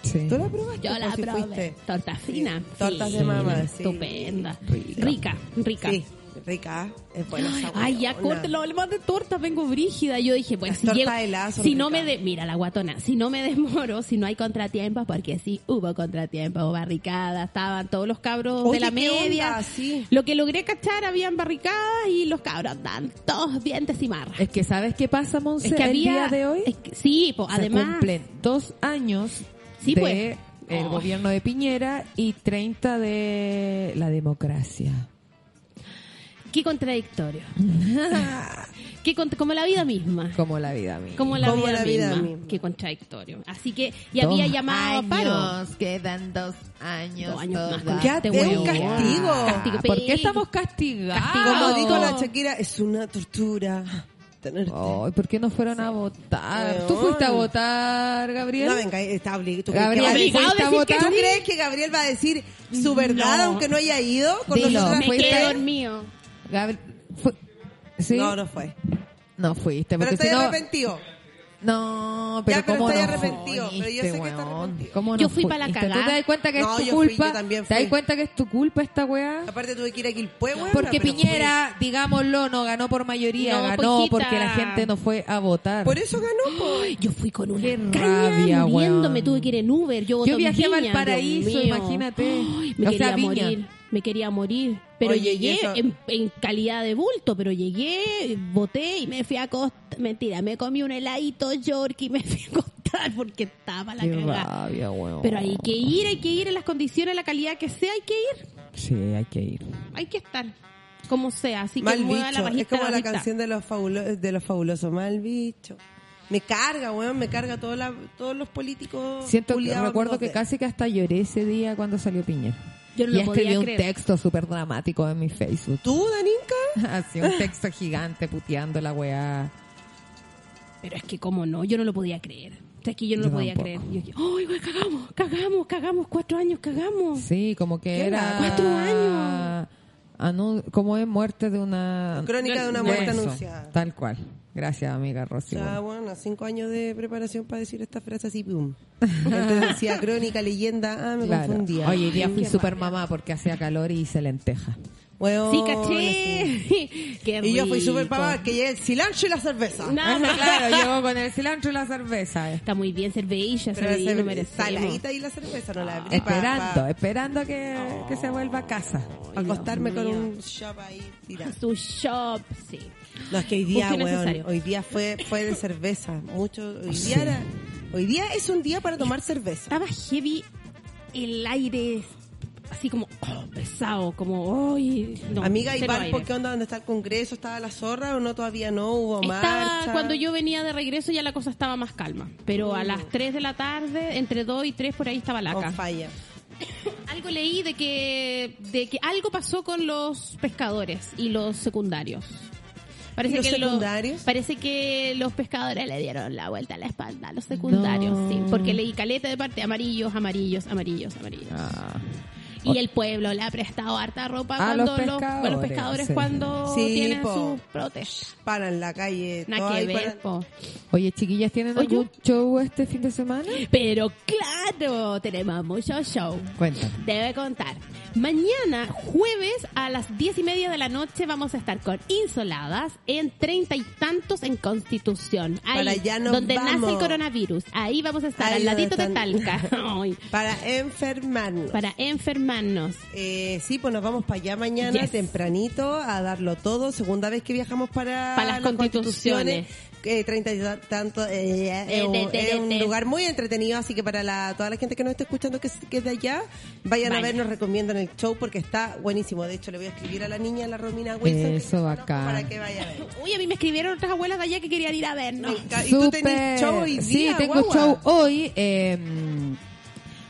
Sí. ¿Tú la probaste? Yo la si probé. fuiste. Torta fina. Tortas Sí. de mamá, sí. Estupenda. Rica. Rica, rica. Sí, rica. Es buena esa Ay, ya córtelo, hablemos de torta, vengo brígida. Yo dije, pues si, tortas llego- si no me de, mira la guatona, si no me demoro, si no hay contratiempo, porque sí hubo contratiempo, barricadas, estaban todos los cabros Oye, de la ¿qué media. onda? Sí. Lo que logré cachar, habían barricadas y los cabros andaban todos dientes y marras. Es que ¿sabes qué pasa, Monse? Es que el había, día de hoy es que- sí, pues se además, cumplen dos años Sí, de pues. el Oh. gobierno de Piñera y 30 de la democracia. qué contradictorio. <laughs> qué cont- como la vida misma. Como la vida misma. Como la, Como vida, la vida misma. misma. Qué contradictorio. Así que, y había llamado a paro. años, quedan dos años. Dos años más con Ya este te un castigo. Castigo. ¿Por qué estamos castigados? Castigo. Como dijo la Shakira, es una tortura Ay, ¿por qué no fueron a votar? ¿Tú fuiste a votar, Gabriel? No, venga, está obligado. ¿Tú crees Gabriel, que decir que ¿Tú crees que Gabriel va a decir su verdad No. aunque no haya ido con Dilo. Me ¿Fuiste? quedé dormido. Gabriel, fue- ¿Sí? No, no fue. No fuiste, Pero estoy si no... arrepentido. No, pero Ya, pero ¿cómo estoy no arrepentido, pero yo sé que está arrepentido. ¿Cómo no Yo fui pa' la cagá. ¿Tú te das cuenta que No, es tu yo fui, culpa? yo también ¿Te das cuenta que es tu culpa esta weá? Aparte tuve que ir a Quilpue, weón. Porque Piñera, digámoslo, no ganó por mayoría, No, ganó porque la gente no fue a votar. Por eso ganó, po. <gasps> Yo fui con una Qué caña rabia, muriéndome, weón. tuve que ir en Uber. Yo, Yo viajé a Valparaíso, imagínate. Ay, me O quería sea, Viña. Me quería morir. Pero Oye, llegué eso- en, en calidad de bulto, pero llegué, voté y me fui a acostar. Mentira, me comí un heladito York y me <laughs> fui a acostar porque estaba la cagada. Pero hay que ir, hay que ir en las condiciones, la calidad que sea, hay que ir. Sí, hay que ir. Hay que estar. Como sea, así que la. Es como la canción de los, fabulo- de los fabulosos. Mal bicho. Me carga, weón, me carga todo la- todos los políticos. Siento, recuerdo que casi que hasta lloré ese día cuando salió Piñera. Yo no y lo podía escribí un creer. texto súper dramático en mi Facebook. ¿Tú, Daninka? <laughs> Así un texto gigante puteando la weá. Pero es que, ¿cómo no? Yo no lo podía creer. O sea, es que yo no Yo lo podía tampoco. creer. Yo ¡ay, güey, cagamos! ¡Cagamos! ¡Cagamos! ¡Cuatro años! ¡Cagamos! Sí, como que ¿Qué era... era? Cuatro años. Anu- como es muerte de una... Crónica de una muerte Eso, anunciada. Tal cual. Gracias, amiga Rosy. Ya, bueno, cinco años de preparación para decir esta frase así, pum. Entonces decía crónica, leyenda, ah, me Claro. confundía. Oye, día fui super mamá porque hacía calor y hice lenteja. Weón, ¡Sí, caché! <laughs> ¡Qué Y yo fui super mamá, que llegué el cilantro y la cerveza. No, no, claro, llegó con el cilantro y la cerveza. Está muy bien, cerveza, cerveza, no saladita y la cerveza, no la abrí pa- Esperando, pa- esperando a que, que se vuelva a casa. pa acostarme Dios con un shop ahí tirado. Su shop, sí. No, es que hoy día, weón, hoy día fue, fue de cerveza. Mucho, hoy día era, hoy día es un día para tomar cerveza. Estaba heavy el aire, así como oh, pesado, como, ¡ay! no, Amiga, ¿y Valpo qué onda? ¿Dónde está el congreso? ¿Estaba la zorra o no? Todavía no hubo Estaba, marcha. cuando yo venía de regreso ya la cosa estaba más calma. Pero a las 3 de la tarde, entre 2 y 3 por ahí estaba On laca. falla. <coughs> Algo leí de que, de que algo pasó con los pescadores y los secundarios. Parece ¿Y los que secundarios? parece que los pescadores le dieron la vuelta a la espalda a los secundarios, No. sí. Porque leí caleta de parte amarillos, amarillos, amarillos, amarillos. Ah. Y el pueblo le ha prestado harta ropa A cuando los los, a los pescadores, pescadores sí. cuando Sí, tienen po. sus protestas. Para en la calle. Todo que ver, para- po. Oye, chiquillas, ¿tienen Oye. algún show este fin de semana? Pero claro, tenemos mucho show. Cuéntame. Debe contar. Mañana, jueves, a las diez y media de la noche, vamos a estar con Insoladas en treinta y tantos en Constitución. Ahí, Para allá nos donde nace el coronavirus. Ahí vamos a estar, Ahí al ladito de Talca. <laughs> Para enfermarnos. para enfermarnos. Eh, sí, pues nos vamos para allá mañana Yes. tempranito a darlo todo. Segunda vez que viajamos para, Para las constituciones. Eh, Treinta y ta- tanto. eh, Eh, es un- de- de- es un de- de. lugar muy entretenido, así que para la, toda la gente que nos está escuchando que, es- que es de allá, vayan a ver, nos recomiendan el show porque está buenísimo. De hecho, le voy a escribir a la niña, la Romina Wilson, Eso, bacán. para que vaya a ver. Uy, a mí me escribieron otras abuelas de allá que querían ir a vernos. Me enca- Y tú tenés show hoy Sí, tengo guagua. show hoy. eh,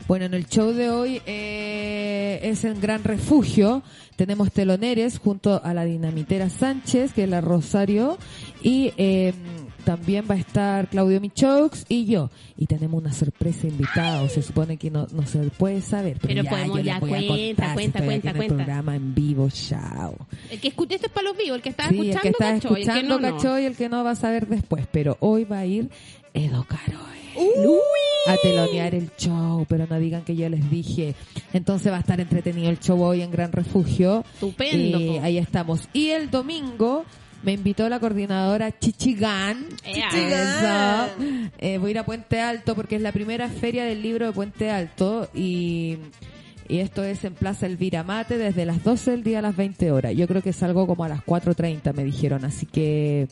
bueno, en el show de hoy eh, es en Gran Refugio. Tenemos teloneres junto a la dinamitera Sánchez, que es la Rosario, y eh, también va a estar Claudio Michox y yo. Y tenemos una sorpresa invitada, se supone que no, no se puede saber, pero, Pero ya, podemos- yo ya, voy a cuenta, contar, si cuenta, aquí cuenta, en el cuenta. programa en vivo, chao. El que escucha, este es para los vivos, el que está Sí, escuchando, el que está el que escuchando no, y el que no va a saber después. Pero hoy va a ir Edo Caroe Uy. a telonear el show, pero no digan que yo les dije. Entonces va a estar entretenido el show hoy en Gran Refugio. Estupendo, ahí estamos. Y el domingo me invitó la coordinadora Chichigán. Ea. Chichigán. Eso. Eh, voy a ir a Puente Alto porque es la primera feria del libro de Puente Alto y, y esto es en Plaza Elvira Mate desde las 12 del día a las 20 horas. Yo creo que salgo como a las 4.30 me dijeron, así que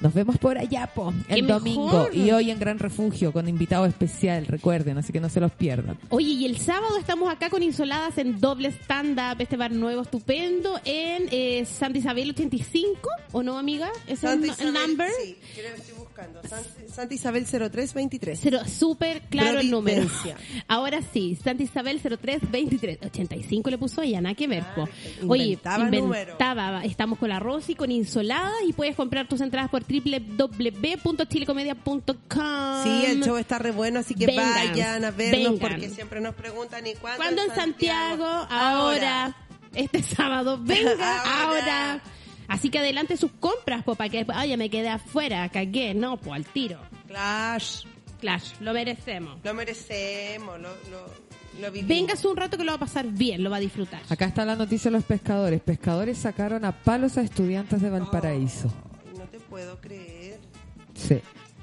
nos vemos por allá, po, el ¡Qué domingo. mejor! Y hoy en Gran Refugio con invitado especial, recuerden, así que no se los pierdan. Oye, y el sábado estamos acá con Insoladas en doble stand-up, este bar nuevo estupendo, en eh, Santa Isabel 85, ¿o no, amiga? ¿Es el, Santa el Isabel, number? Sí, creo que estoy buscando. Santa, Santa Isabel 0323. Cero, súper claro el número. <laughs> Ahora sí, Santa Isabel 0323. 85 le puso ella, nada que ver. po. Oye, inventaba número. inventaba. Estamos con la Rosy, con Insoladas y puedes comprar tus entradas por www.chilecomedia.com. Sí, el show está re bueno, así que Vengan, vayan a vernos vengan. porque siempre nos preguntan ¿y cuándo, ¿Cuándo en Santiago? Ahora. Este sábado. <laughs> Venga, Ahora. ahora. Así que adelante sus compras, po, para que después, ya me quedé afuera, cagué. No, pues al tiro. Clash, Clash, lo merecemos. lo merecemos, lo, lo. Véngase un rato que lo va a pasar bien, lo va a disfrutar. Acá está la noticia de los pescadores. Pescadores sacaron a palos a estudiantes de Valparaíso. Puedo creer. Sí.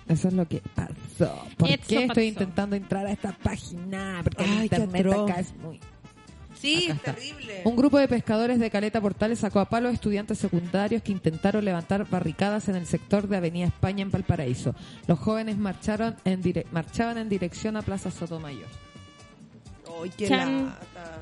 Eso es lo que pasó. ¿Por Eso qué estoy pasó. intentando entrar a esta página? Porque Ay, internet acá es muy... Sí, es terrible. Un grupo de pescadores de Caleta Portales sacó a palo a estudiantes secundarios que intentaron levantar barricadas en el sector de Avenida España en Valparaíso. Los jóvenes marcharon en dire- marchaban en dirección a Plaza Sotomayor. Ay, qué Chan. lata.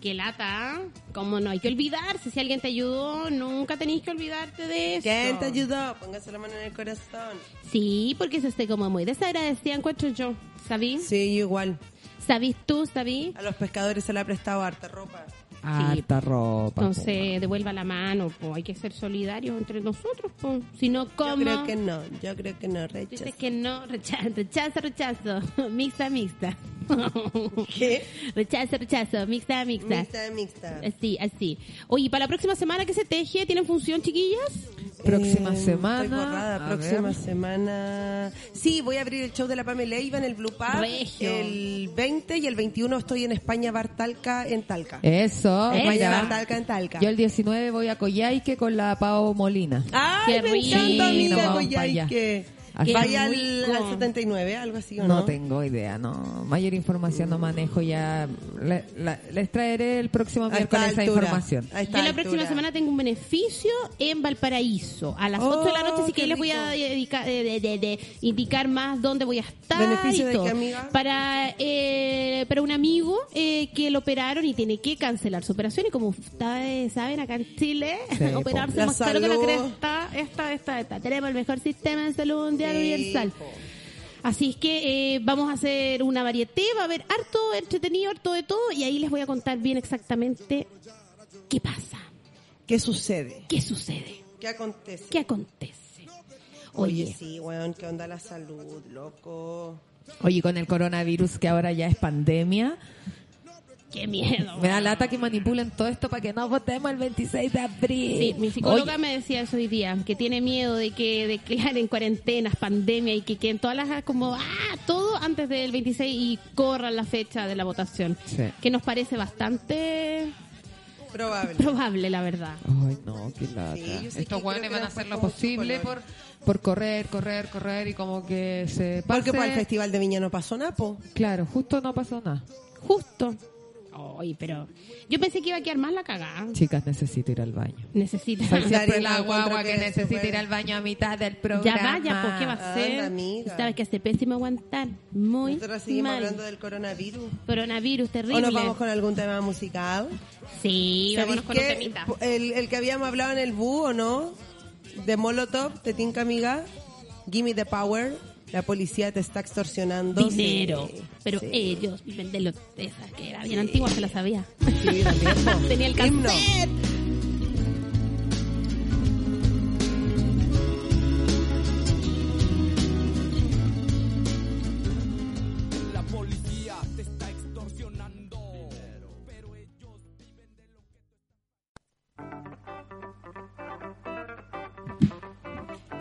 Qué lata, ¿cómo no? Hay que olvidarse. Si alguien te ayudó, nunca tenéis que olvidarte de eso. ¿Quién te ayudó? Póngase la mano en el corazón. Sí, porque eso esté como muy desagradecida, encuentro yo. ¿Sabí? Sí, igual. ¿Sabís tú, sabí? A los pescadores se le ha prestado harta ropa. Harta ropa. Entonces, devuelva la mano, pues hay que ser solidarios entre nosotros, pues. Si no, ¿cómo? Yo creo que no, yo creo que no, Dices rechazo. que no, rechazo, rechazo, rechazo. <laughs> Mixta, mixta. <laughs> ¿Qué? Rechazo, rechazo, mixta, mixta. Mixta, mixta. Así, así. Oye, para la próxima semana, ¿qué se teje? ¿Tienen función, chiquillas? Próxima Eh, semana, estoy borrada. Próxima ver. semana. Sí, voy a abrir el show de la Pamela Leiva en el Blue Pub. Regio. El 20 y el 21 estoy en España, Bartalca, en Talca. Eso. España. Bartalca, en Talca. Yo el 19 voy a Coyhaique con la Pao Molina. ¡Ay, Qué me rico. encanta, amiga! Oye, que... Vaya al, al 79, algo así, ¿o No no? tengo idea, no. Mayor información no manejo ya. Le- la- les traeré el próximo A esta miércoles esa altura. información. A esta Yo la próxima altura. semana tengo un beneficio en Valparaíso a las Oh, 8 de la noche, así que qué les voy a dedicar, de, de- de- de indicar más dónde voy a estar. ¿Beneficio y de todo. qué, amiga? Para, eh, para un amigo eh, que lo operaron y tiene que cancelar su operación. Y como ustedes saben, acá en Chile, <laughs> Sí, operarse más caro que la cresta. Esta, esta, esta. Tenemos el mejor sistema de salud mundial Sí, universal. Así es que eh, vamos a hacer una varieté, va a haber harto entretenido, harto de todo, y ahí les voy a contar bien exactamente qué pasa, ¿Qué sucede? qué sucede, ¿Qué acontece? qué acontece. Oye, Oye, sí, weón, ¿qué onda la salud, loco? Oye, con el coronavirus que ahora ya es pandemia, qué miedo. me da lata que manipulen todo esto para que no votemos el 26 de abril. Sí, mi psicóloga Oye, me decía eso hoy día, que tiene miedo de que declaren <laughs> en cuarentenas, pandemia y que queden todas las como ah, todo antes del 26 y corran la fecha de la votación, Sí. que nos parece bastante Probable. probable, la verdad. Ay, no, qué lata. Sí, Estos que hueones que van a hacer lo posible por, por correr, correr, correr y como que se pase. Porque para el Festival de Viña no pasó nada, po. Claro, justo no pasó nada. Justo. Pero yo pensé que iba a quedar más la cagada. Chicas, necesito ir al baño. Siempre Darío, la guagua que que necesita ir al baño a mitad del Ya programa. vaya, pues, ¿qué va a amiga. Sabes que hace pésimo aguantar. Muy Nosotros seguimos mal. hablando del coronavirus. Coronavirus terrible. ¿O nos vamos con algún tema musical? Sí, vámonos con un ¿Sabéis temita. El, el que habíamos hablado en el búho, ¿no? De Molotov, te tinca amiga. Gimme the power. La policía te está extorsionando. Dinero. Sí, Pero sí. ellos viven de lo esa que era bien antigua, se la sabía. Sí. <laughs> Tenía el Himno. cassette. La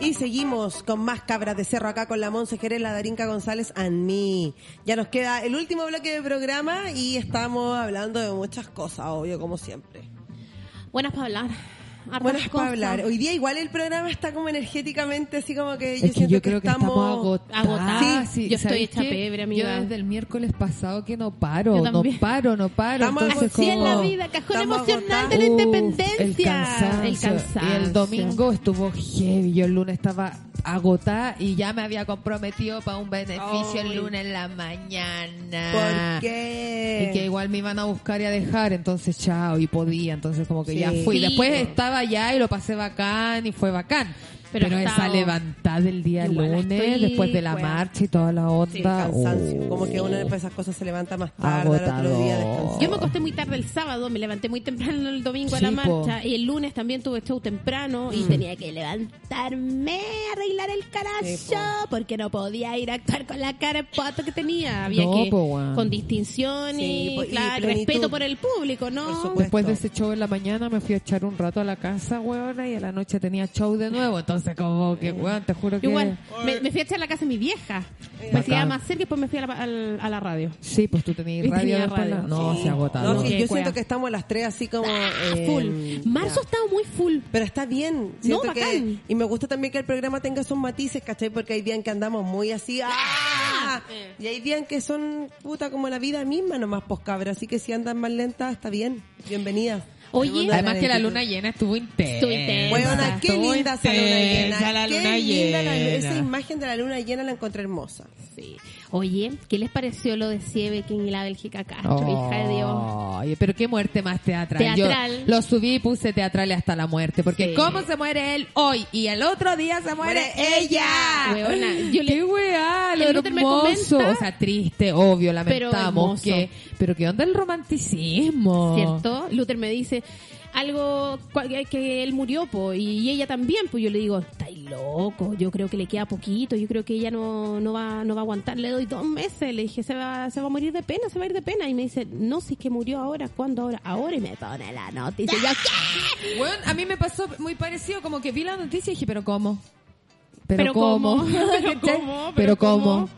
Y seguimos con más cabras de cerro acá con la Monse Jerez, Darinka González and me. Ya nos queda el último bloque de programa y estamos hablando de muchas cosas, obvio, como siempre. Buenas para hablar. Hartas Buenas para cosas. hablar. Hoy día igual el programa está como energéticamente así como que yo Es que siento yo creo que estamos agotadas. agotadas. Sí, Yo estoy ¿sabes hecha qué? pebre, amiga. Yo desde el miércoles pasado que no paro, no paro, no paro. Estamos Entonces, Así es como- la vida, cajón Estamos emocional de la Uf, independencia. El cansancio. El cansancio. Y el domingo estuvo heavy. Yo el lunes estaba agotada y ya me había comprometido para un beneficio el lunes en la mañana. ¿Por qué? Y que igual me iban a buscar y a dejar, entonces chao, y podía, entonces como que Sí. ya fui. Sí, Después po. Allá y lo pasé bacán y fue bacán. Pero esa estado- levantada del día Igual lunes, estoy, después de la marcha y toda la Sí, onda. oh. Como que uno después de esas cosas se levanta más tarde, otro día descansa. Yo me acosté muy tarde el sábado, me levanté muy temprano el domingo a la Sí, marcha y el lunes también tuve show temprano y tenía que levantarme a arreglar el Sí, carajo porque no podía ir a actuar con la cara de pato que tenía. Había No, que po, con distinción Sí, y, po, y claro, plenitud. respeto por el público, ¿no? Después de ese show en la mañana me fui a echar un rato a la casa, weona, y a la noche tenía show de nuevo. Entonces, como que, weón, te juro que... Igual, me, me fui a echar a la casa de mi vieja. Me quedaba más cerca y después me fui a la, al- a la radio. Sí, pues tú tenías radio. tenía después, radio. la- No, Sí. se agotado. No, sí, Qué yo siento que estamos las tres así como... Ah, eh, full. Marzo ya. ha estado muy full. Pero está bien. Siento que, bacán. y me gusta también que el programa tenga esos matices, ¿cachai? Porque hay días en que andamos muy así, ¡ah! Y hay días en que son, puta, como la vida misma nomás, pues cabra. Así que si andan más lentas, está bien. Bienvenidas. Oye, Además que la luna llena estuvo intensa. Estuvo intensa. Buena, qué Estuvo linda esa luna llena. la qué luna linda la- llena. esa imagen de la luna llena la encontré hermosa. sí. Oye, ¿qué les pareció lo de Siebeking y la Bélgica Castro, hija de Dios? Oye, pero qué muerte más teatral. Teatral. Yo lo subí y puse teatral hasta la muerte. Porque Sí. ¿cómo se muere él hoy? Y el otro día se muere, ella. Weona, yo le- qué weá, lo hermoso. comenta- o sea, triste, obvio, lamentamos que... Pero ¿qué onda el romanticismo? ¿Cierto? Luther me dice algo que él murió, po, y ella también, pues yo le digo, estáis loco, yo creo que le queda poquito, yo creo que ella no, no va no va a aguantar, le doy dos meses, le dije, se va, se va a morir de pena, se va a ir de pena, y me dice, no, si es que murió ahora, ¿cuándo ahora? Ahora, y me pone la noticia, y yo, ¿qué? Bueno, a mí me pasó muy parecido, como que vi la noticia y dije, pero ¿cómo? ¿Pero cómo? <laughs> ¿Pero cómo? Pero ¿Pero cómo?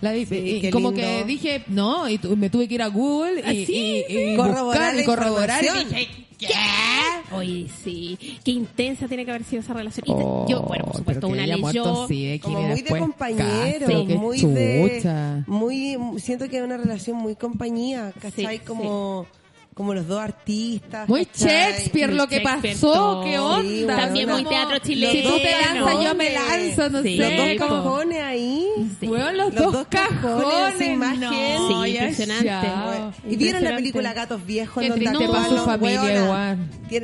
La vi- Sí, y qué como lindo. que dije, no, y tu- me tuve que ir a Google y, Ah, sí, y- y Corroborar buscar la y corroborar y dije, ¿qué? Oye, sí, qué intensa tiene que haber sido esa relación. Y Oh, yo, bueno, por supuesto, una leyó. sí, de Como muy de después compañero, qué muy de... Muy, siento que es una relación muy compañía, ¿cachai? Sí, como, como los dos artistas. Muy ¿cachai? Shakespeare Muy lo que Shakespeare pasó, todo. qué Sí, onda. También muy teatro Si tú te chileno. lanzas, yo me lanzo, no Sí. Los sé. dos como- cajones ahí. Weón, los, Los dos, dos cajones, imagen. no, Sí, impresionante. ¿Y vieron la película Gatos Viejos? Qué donde por su los- familia, igual.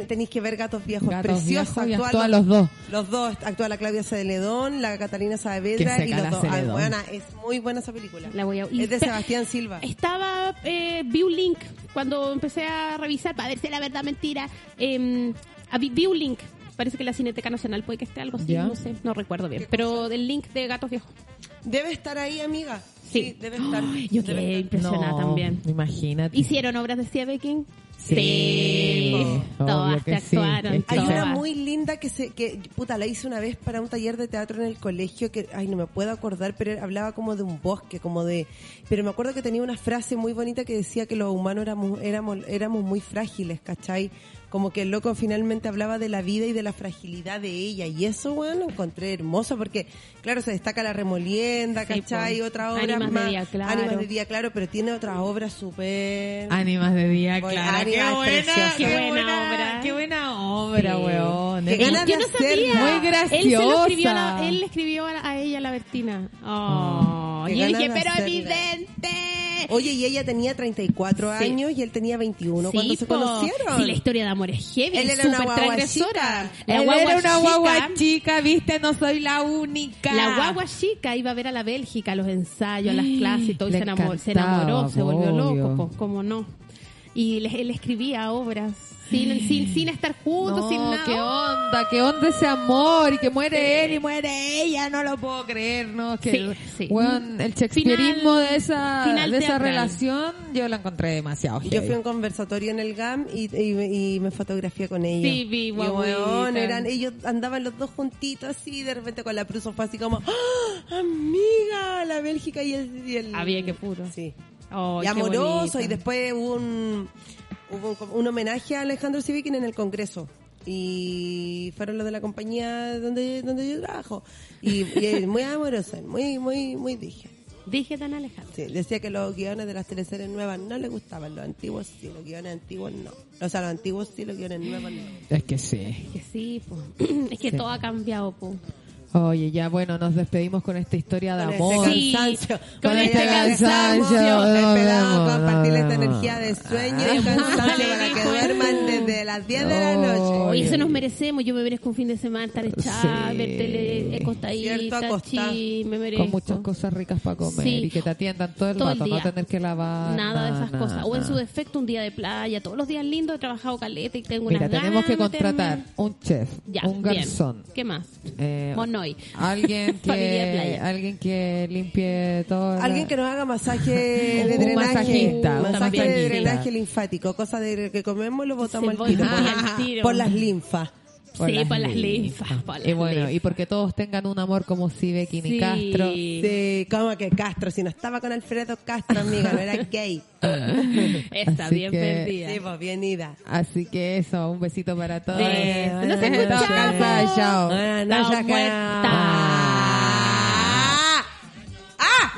Tenéis que ver Gatos Viejos. Gatos Preciosa. Viejos actúan actúan los dos. Los dos. Actúa la Claudia Celedón, la Catalina Saavedra y los la dos. Ah, Celedón. buena, es muy buena esa película. La voy a- Es de Sebastián Silva. Estaba, eh, vi un link cuando empecé a revisar para ver si era verdad o mentira. Eh, vi, vi un link. Parece que la Cineteca Nacional puede que esté algo así, Ya. no sé, no recuerdo bien. Pero del link de Gatos Viejos. Debe estar ahí, amiga. Sí. Sí, debe estar. <gasps> Yo Debe quedé estar. impresionada No, también. Imagínate. ¿Hicieron obras de Stephen Sí, todas que te sí. actuaron. Hay Todas. una muy linda que se, que, puta, la hice una vez para un taller de teatro en el colegio que, ay, no me puedo acordar, pero hablaba como de un bosque, como de, pero me acuerdo que tenía una frase muy bonita que decía que los humanos éramos, éramos, éramos muy frágiles, ¿cachai? Como que el loco finalmente hablaba de la vida y de la fragilidad de ella, y eso, bueno, lo encontré hermoso porque, claro, se destaca la remolienda, Sí, ¿cachai? po. Otra obra Ánimas de más, día, claro. Ánimas de día, claro, pero tiene otras obras súper... Ánimas de día, Voy, claro. Qué buena, qué Qué buena obra. Qué buena obra, Sí. weón. Qué ganas de no. Muy Él se lo graciosa. escribió a la- él le escribió a, a ella, a la Bertina. Oh, Qué y dije, de pero evidente. Oye, y ella tenía 34 Sí. años y él tenía 21 Sí, cuando se conocieron. Sí, la historia de amor es heavy, Él era una guagua transgresora. La Él guagua era una guagua chica- viste, no soy la única. La guagua chica iba a ver a la Bélgica, a los ensayos, a las <gasps> clases y todo, y se enamoró, se, enamoró, se volvió obvio. loco, pues, cómo no. Y le- él escribía obras sin, sin, sin estar juntos, No, sin nada. qué onda, qué onda ese amor y que muere él y muere ella, no lo puedo creer, no, que Sí, el, sí. weón, el shakespeareismo Final- de esa final de esa relación yo la encontré demasiado Yo fui a un conversatorio en el GAM y, y- y me fotografié con ellos. Sí, vi, Y, guaguita. weón, eran, ellos andaban los dos juntitos así, de repente con la Pruso fue así como, ¡Ah, amiga, la Bélgica y el... y el- Había que puro. Sí. Oh, y amoroso, y después hubo un, hubo un, homenaje a Alejandro Sivikin en el Congreso. Y fueron los de la compañía donde, donde yo trabajo. Y, y muy amoroso, muy, muy, muy dije. Dije tan Alejandro. Sí, decía que los guiones de las teleseries nuevas no le gustaban, los antiguos sí, los guiones antiguos no. O sea, los antiguos sí, los guiones nuevos no. Es que sí. Que sí, po. <clears throat> es que Sí. todo ha cambiado, po. Oye, ya bueno, nos despedimos con esta historia de Con amor. este Sí, cansancio. con Con este este cansancio. cansancio. Esperamos compartirle esta energía de sueño y cansancio para que duerman desde las 10 de la noche. Oye, eso nos merecemos. Yo me merezco un fin de semana estar echada, Sí. ver tele acostadita, chi, me merezco. Con muchas cosas ricas para comer Sí. y que te atiendan todo el Todo el rato, no tener que lavar. Nada de esas nada, cosas. O en su defecto, un día de playa. Todos los días lindos he trabajado caleta y tengo Mira, unas tenemos que contratar un chef, Ya, un bien. garzón, ¿Qué más? eh, Alguien <laughs> que alguien que limpie todo. la- Alguien que nos haga masaje de drenaje. masajista, masaje de drenaje linfático. Cosa de que comemos y lo botamos tiro. al tiro. Por las linfas. Sí, las por las linfas. y bueno, y porque todos tengan un amor como Sibe Kini. Castro. Sí, como que Castro, si no estaba con Alfredo Castro, amiga, no era gay. <laughs> Está así bien que. Sí, pues bien ida. Así que eso, un besito para todos. Sí. Bueno, no se escuchamos. Chao. Buenas noches. ¡Ah! ah.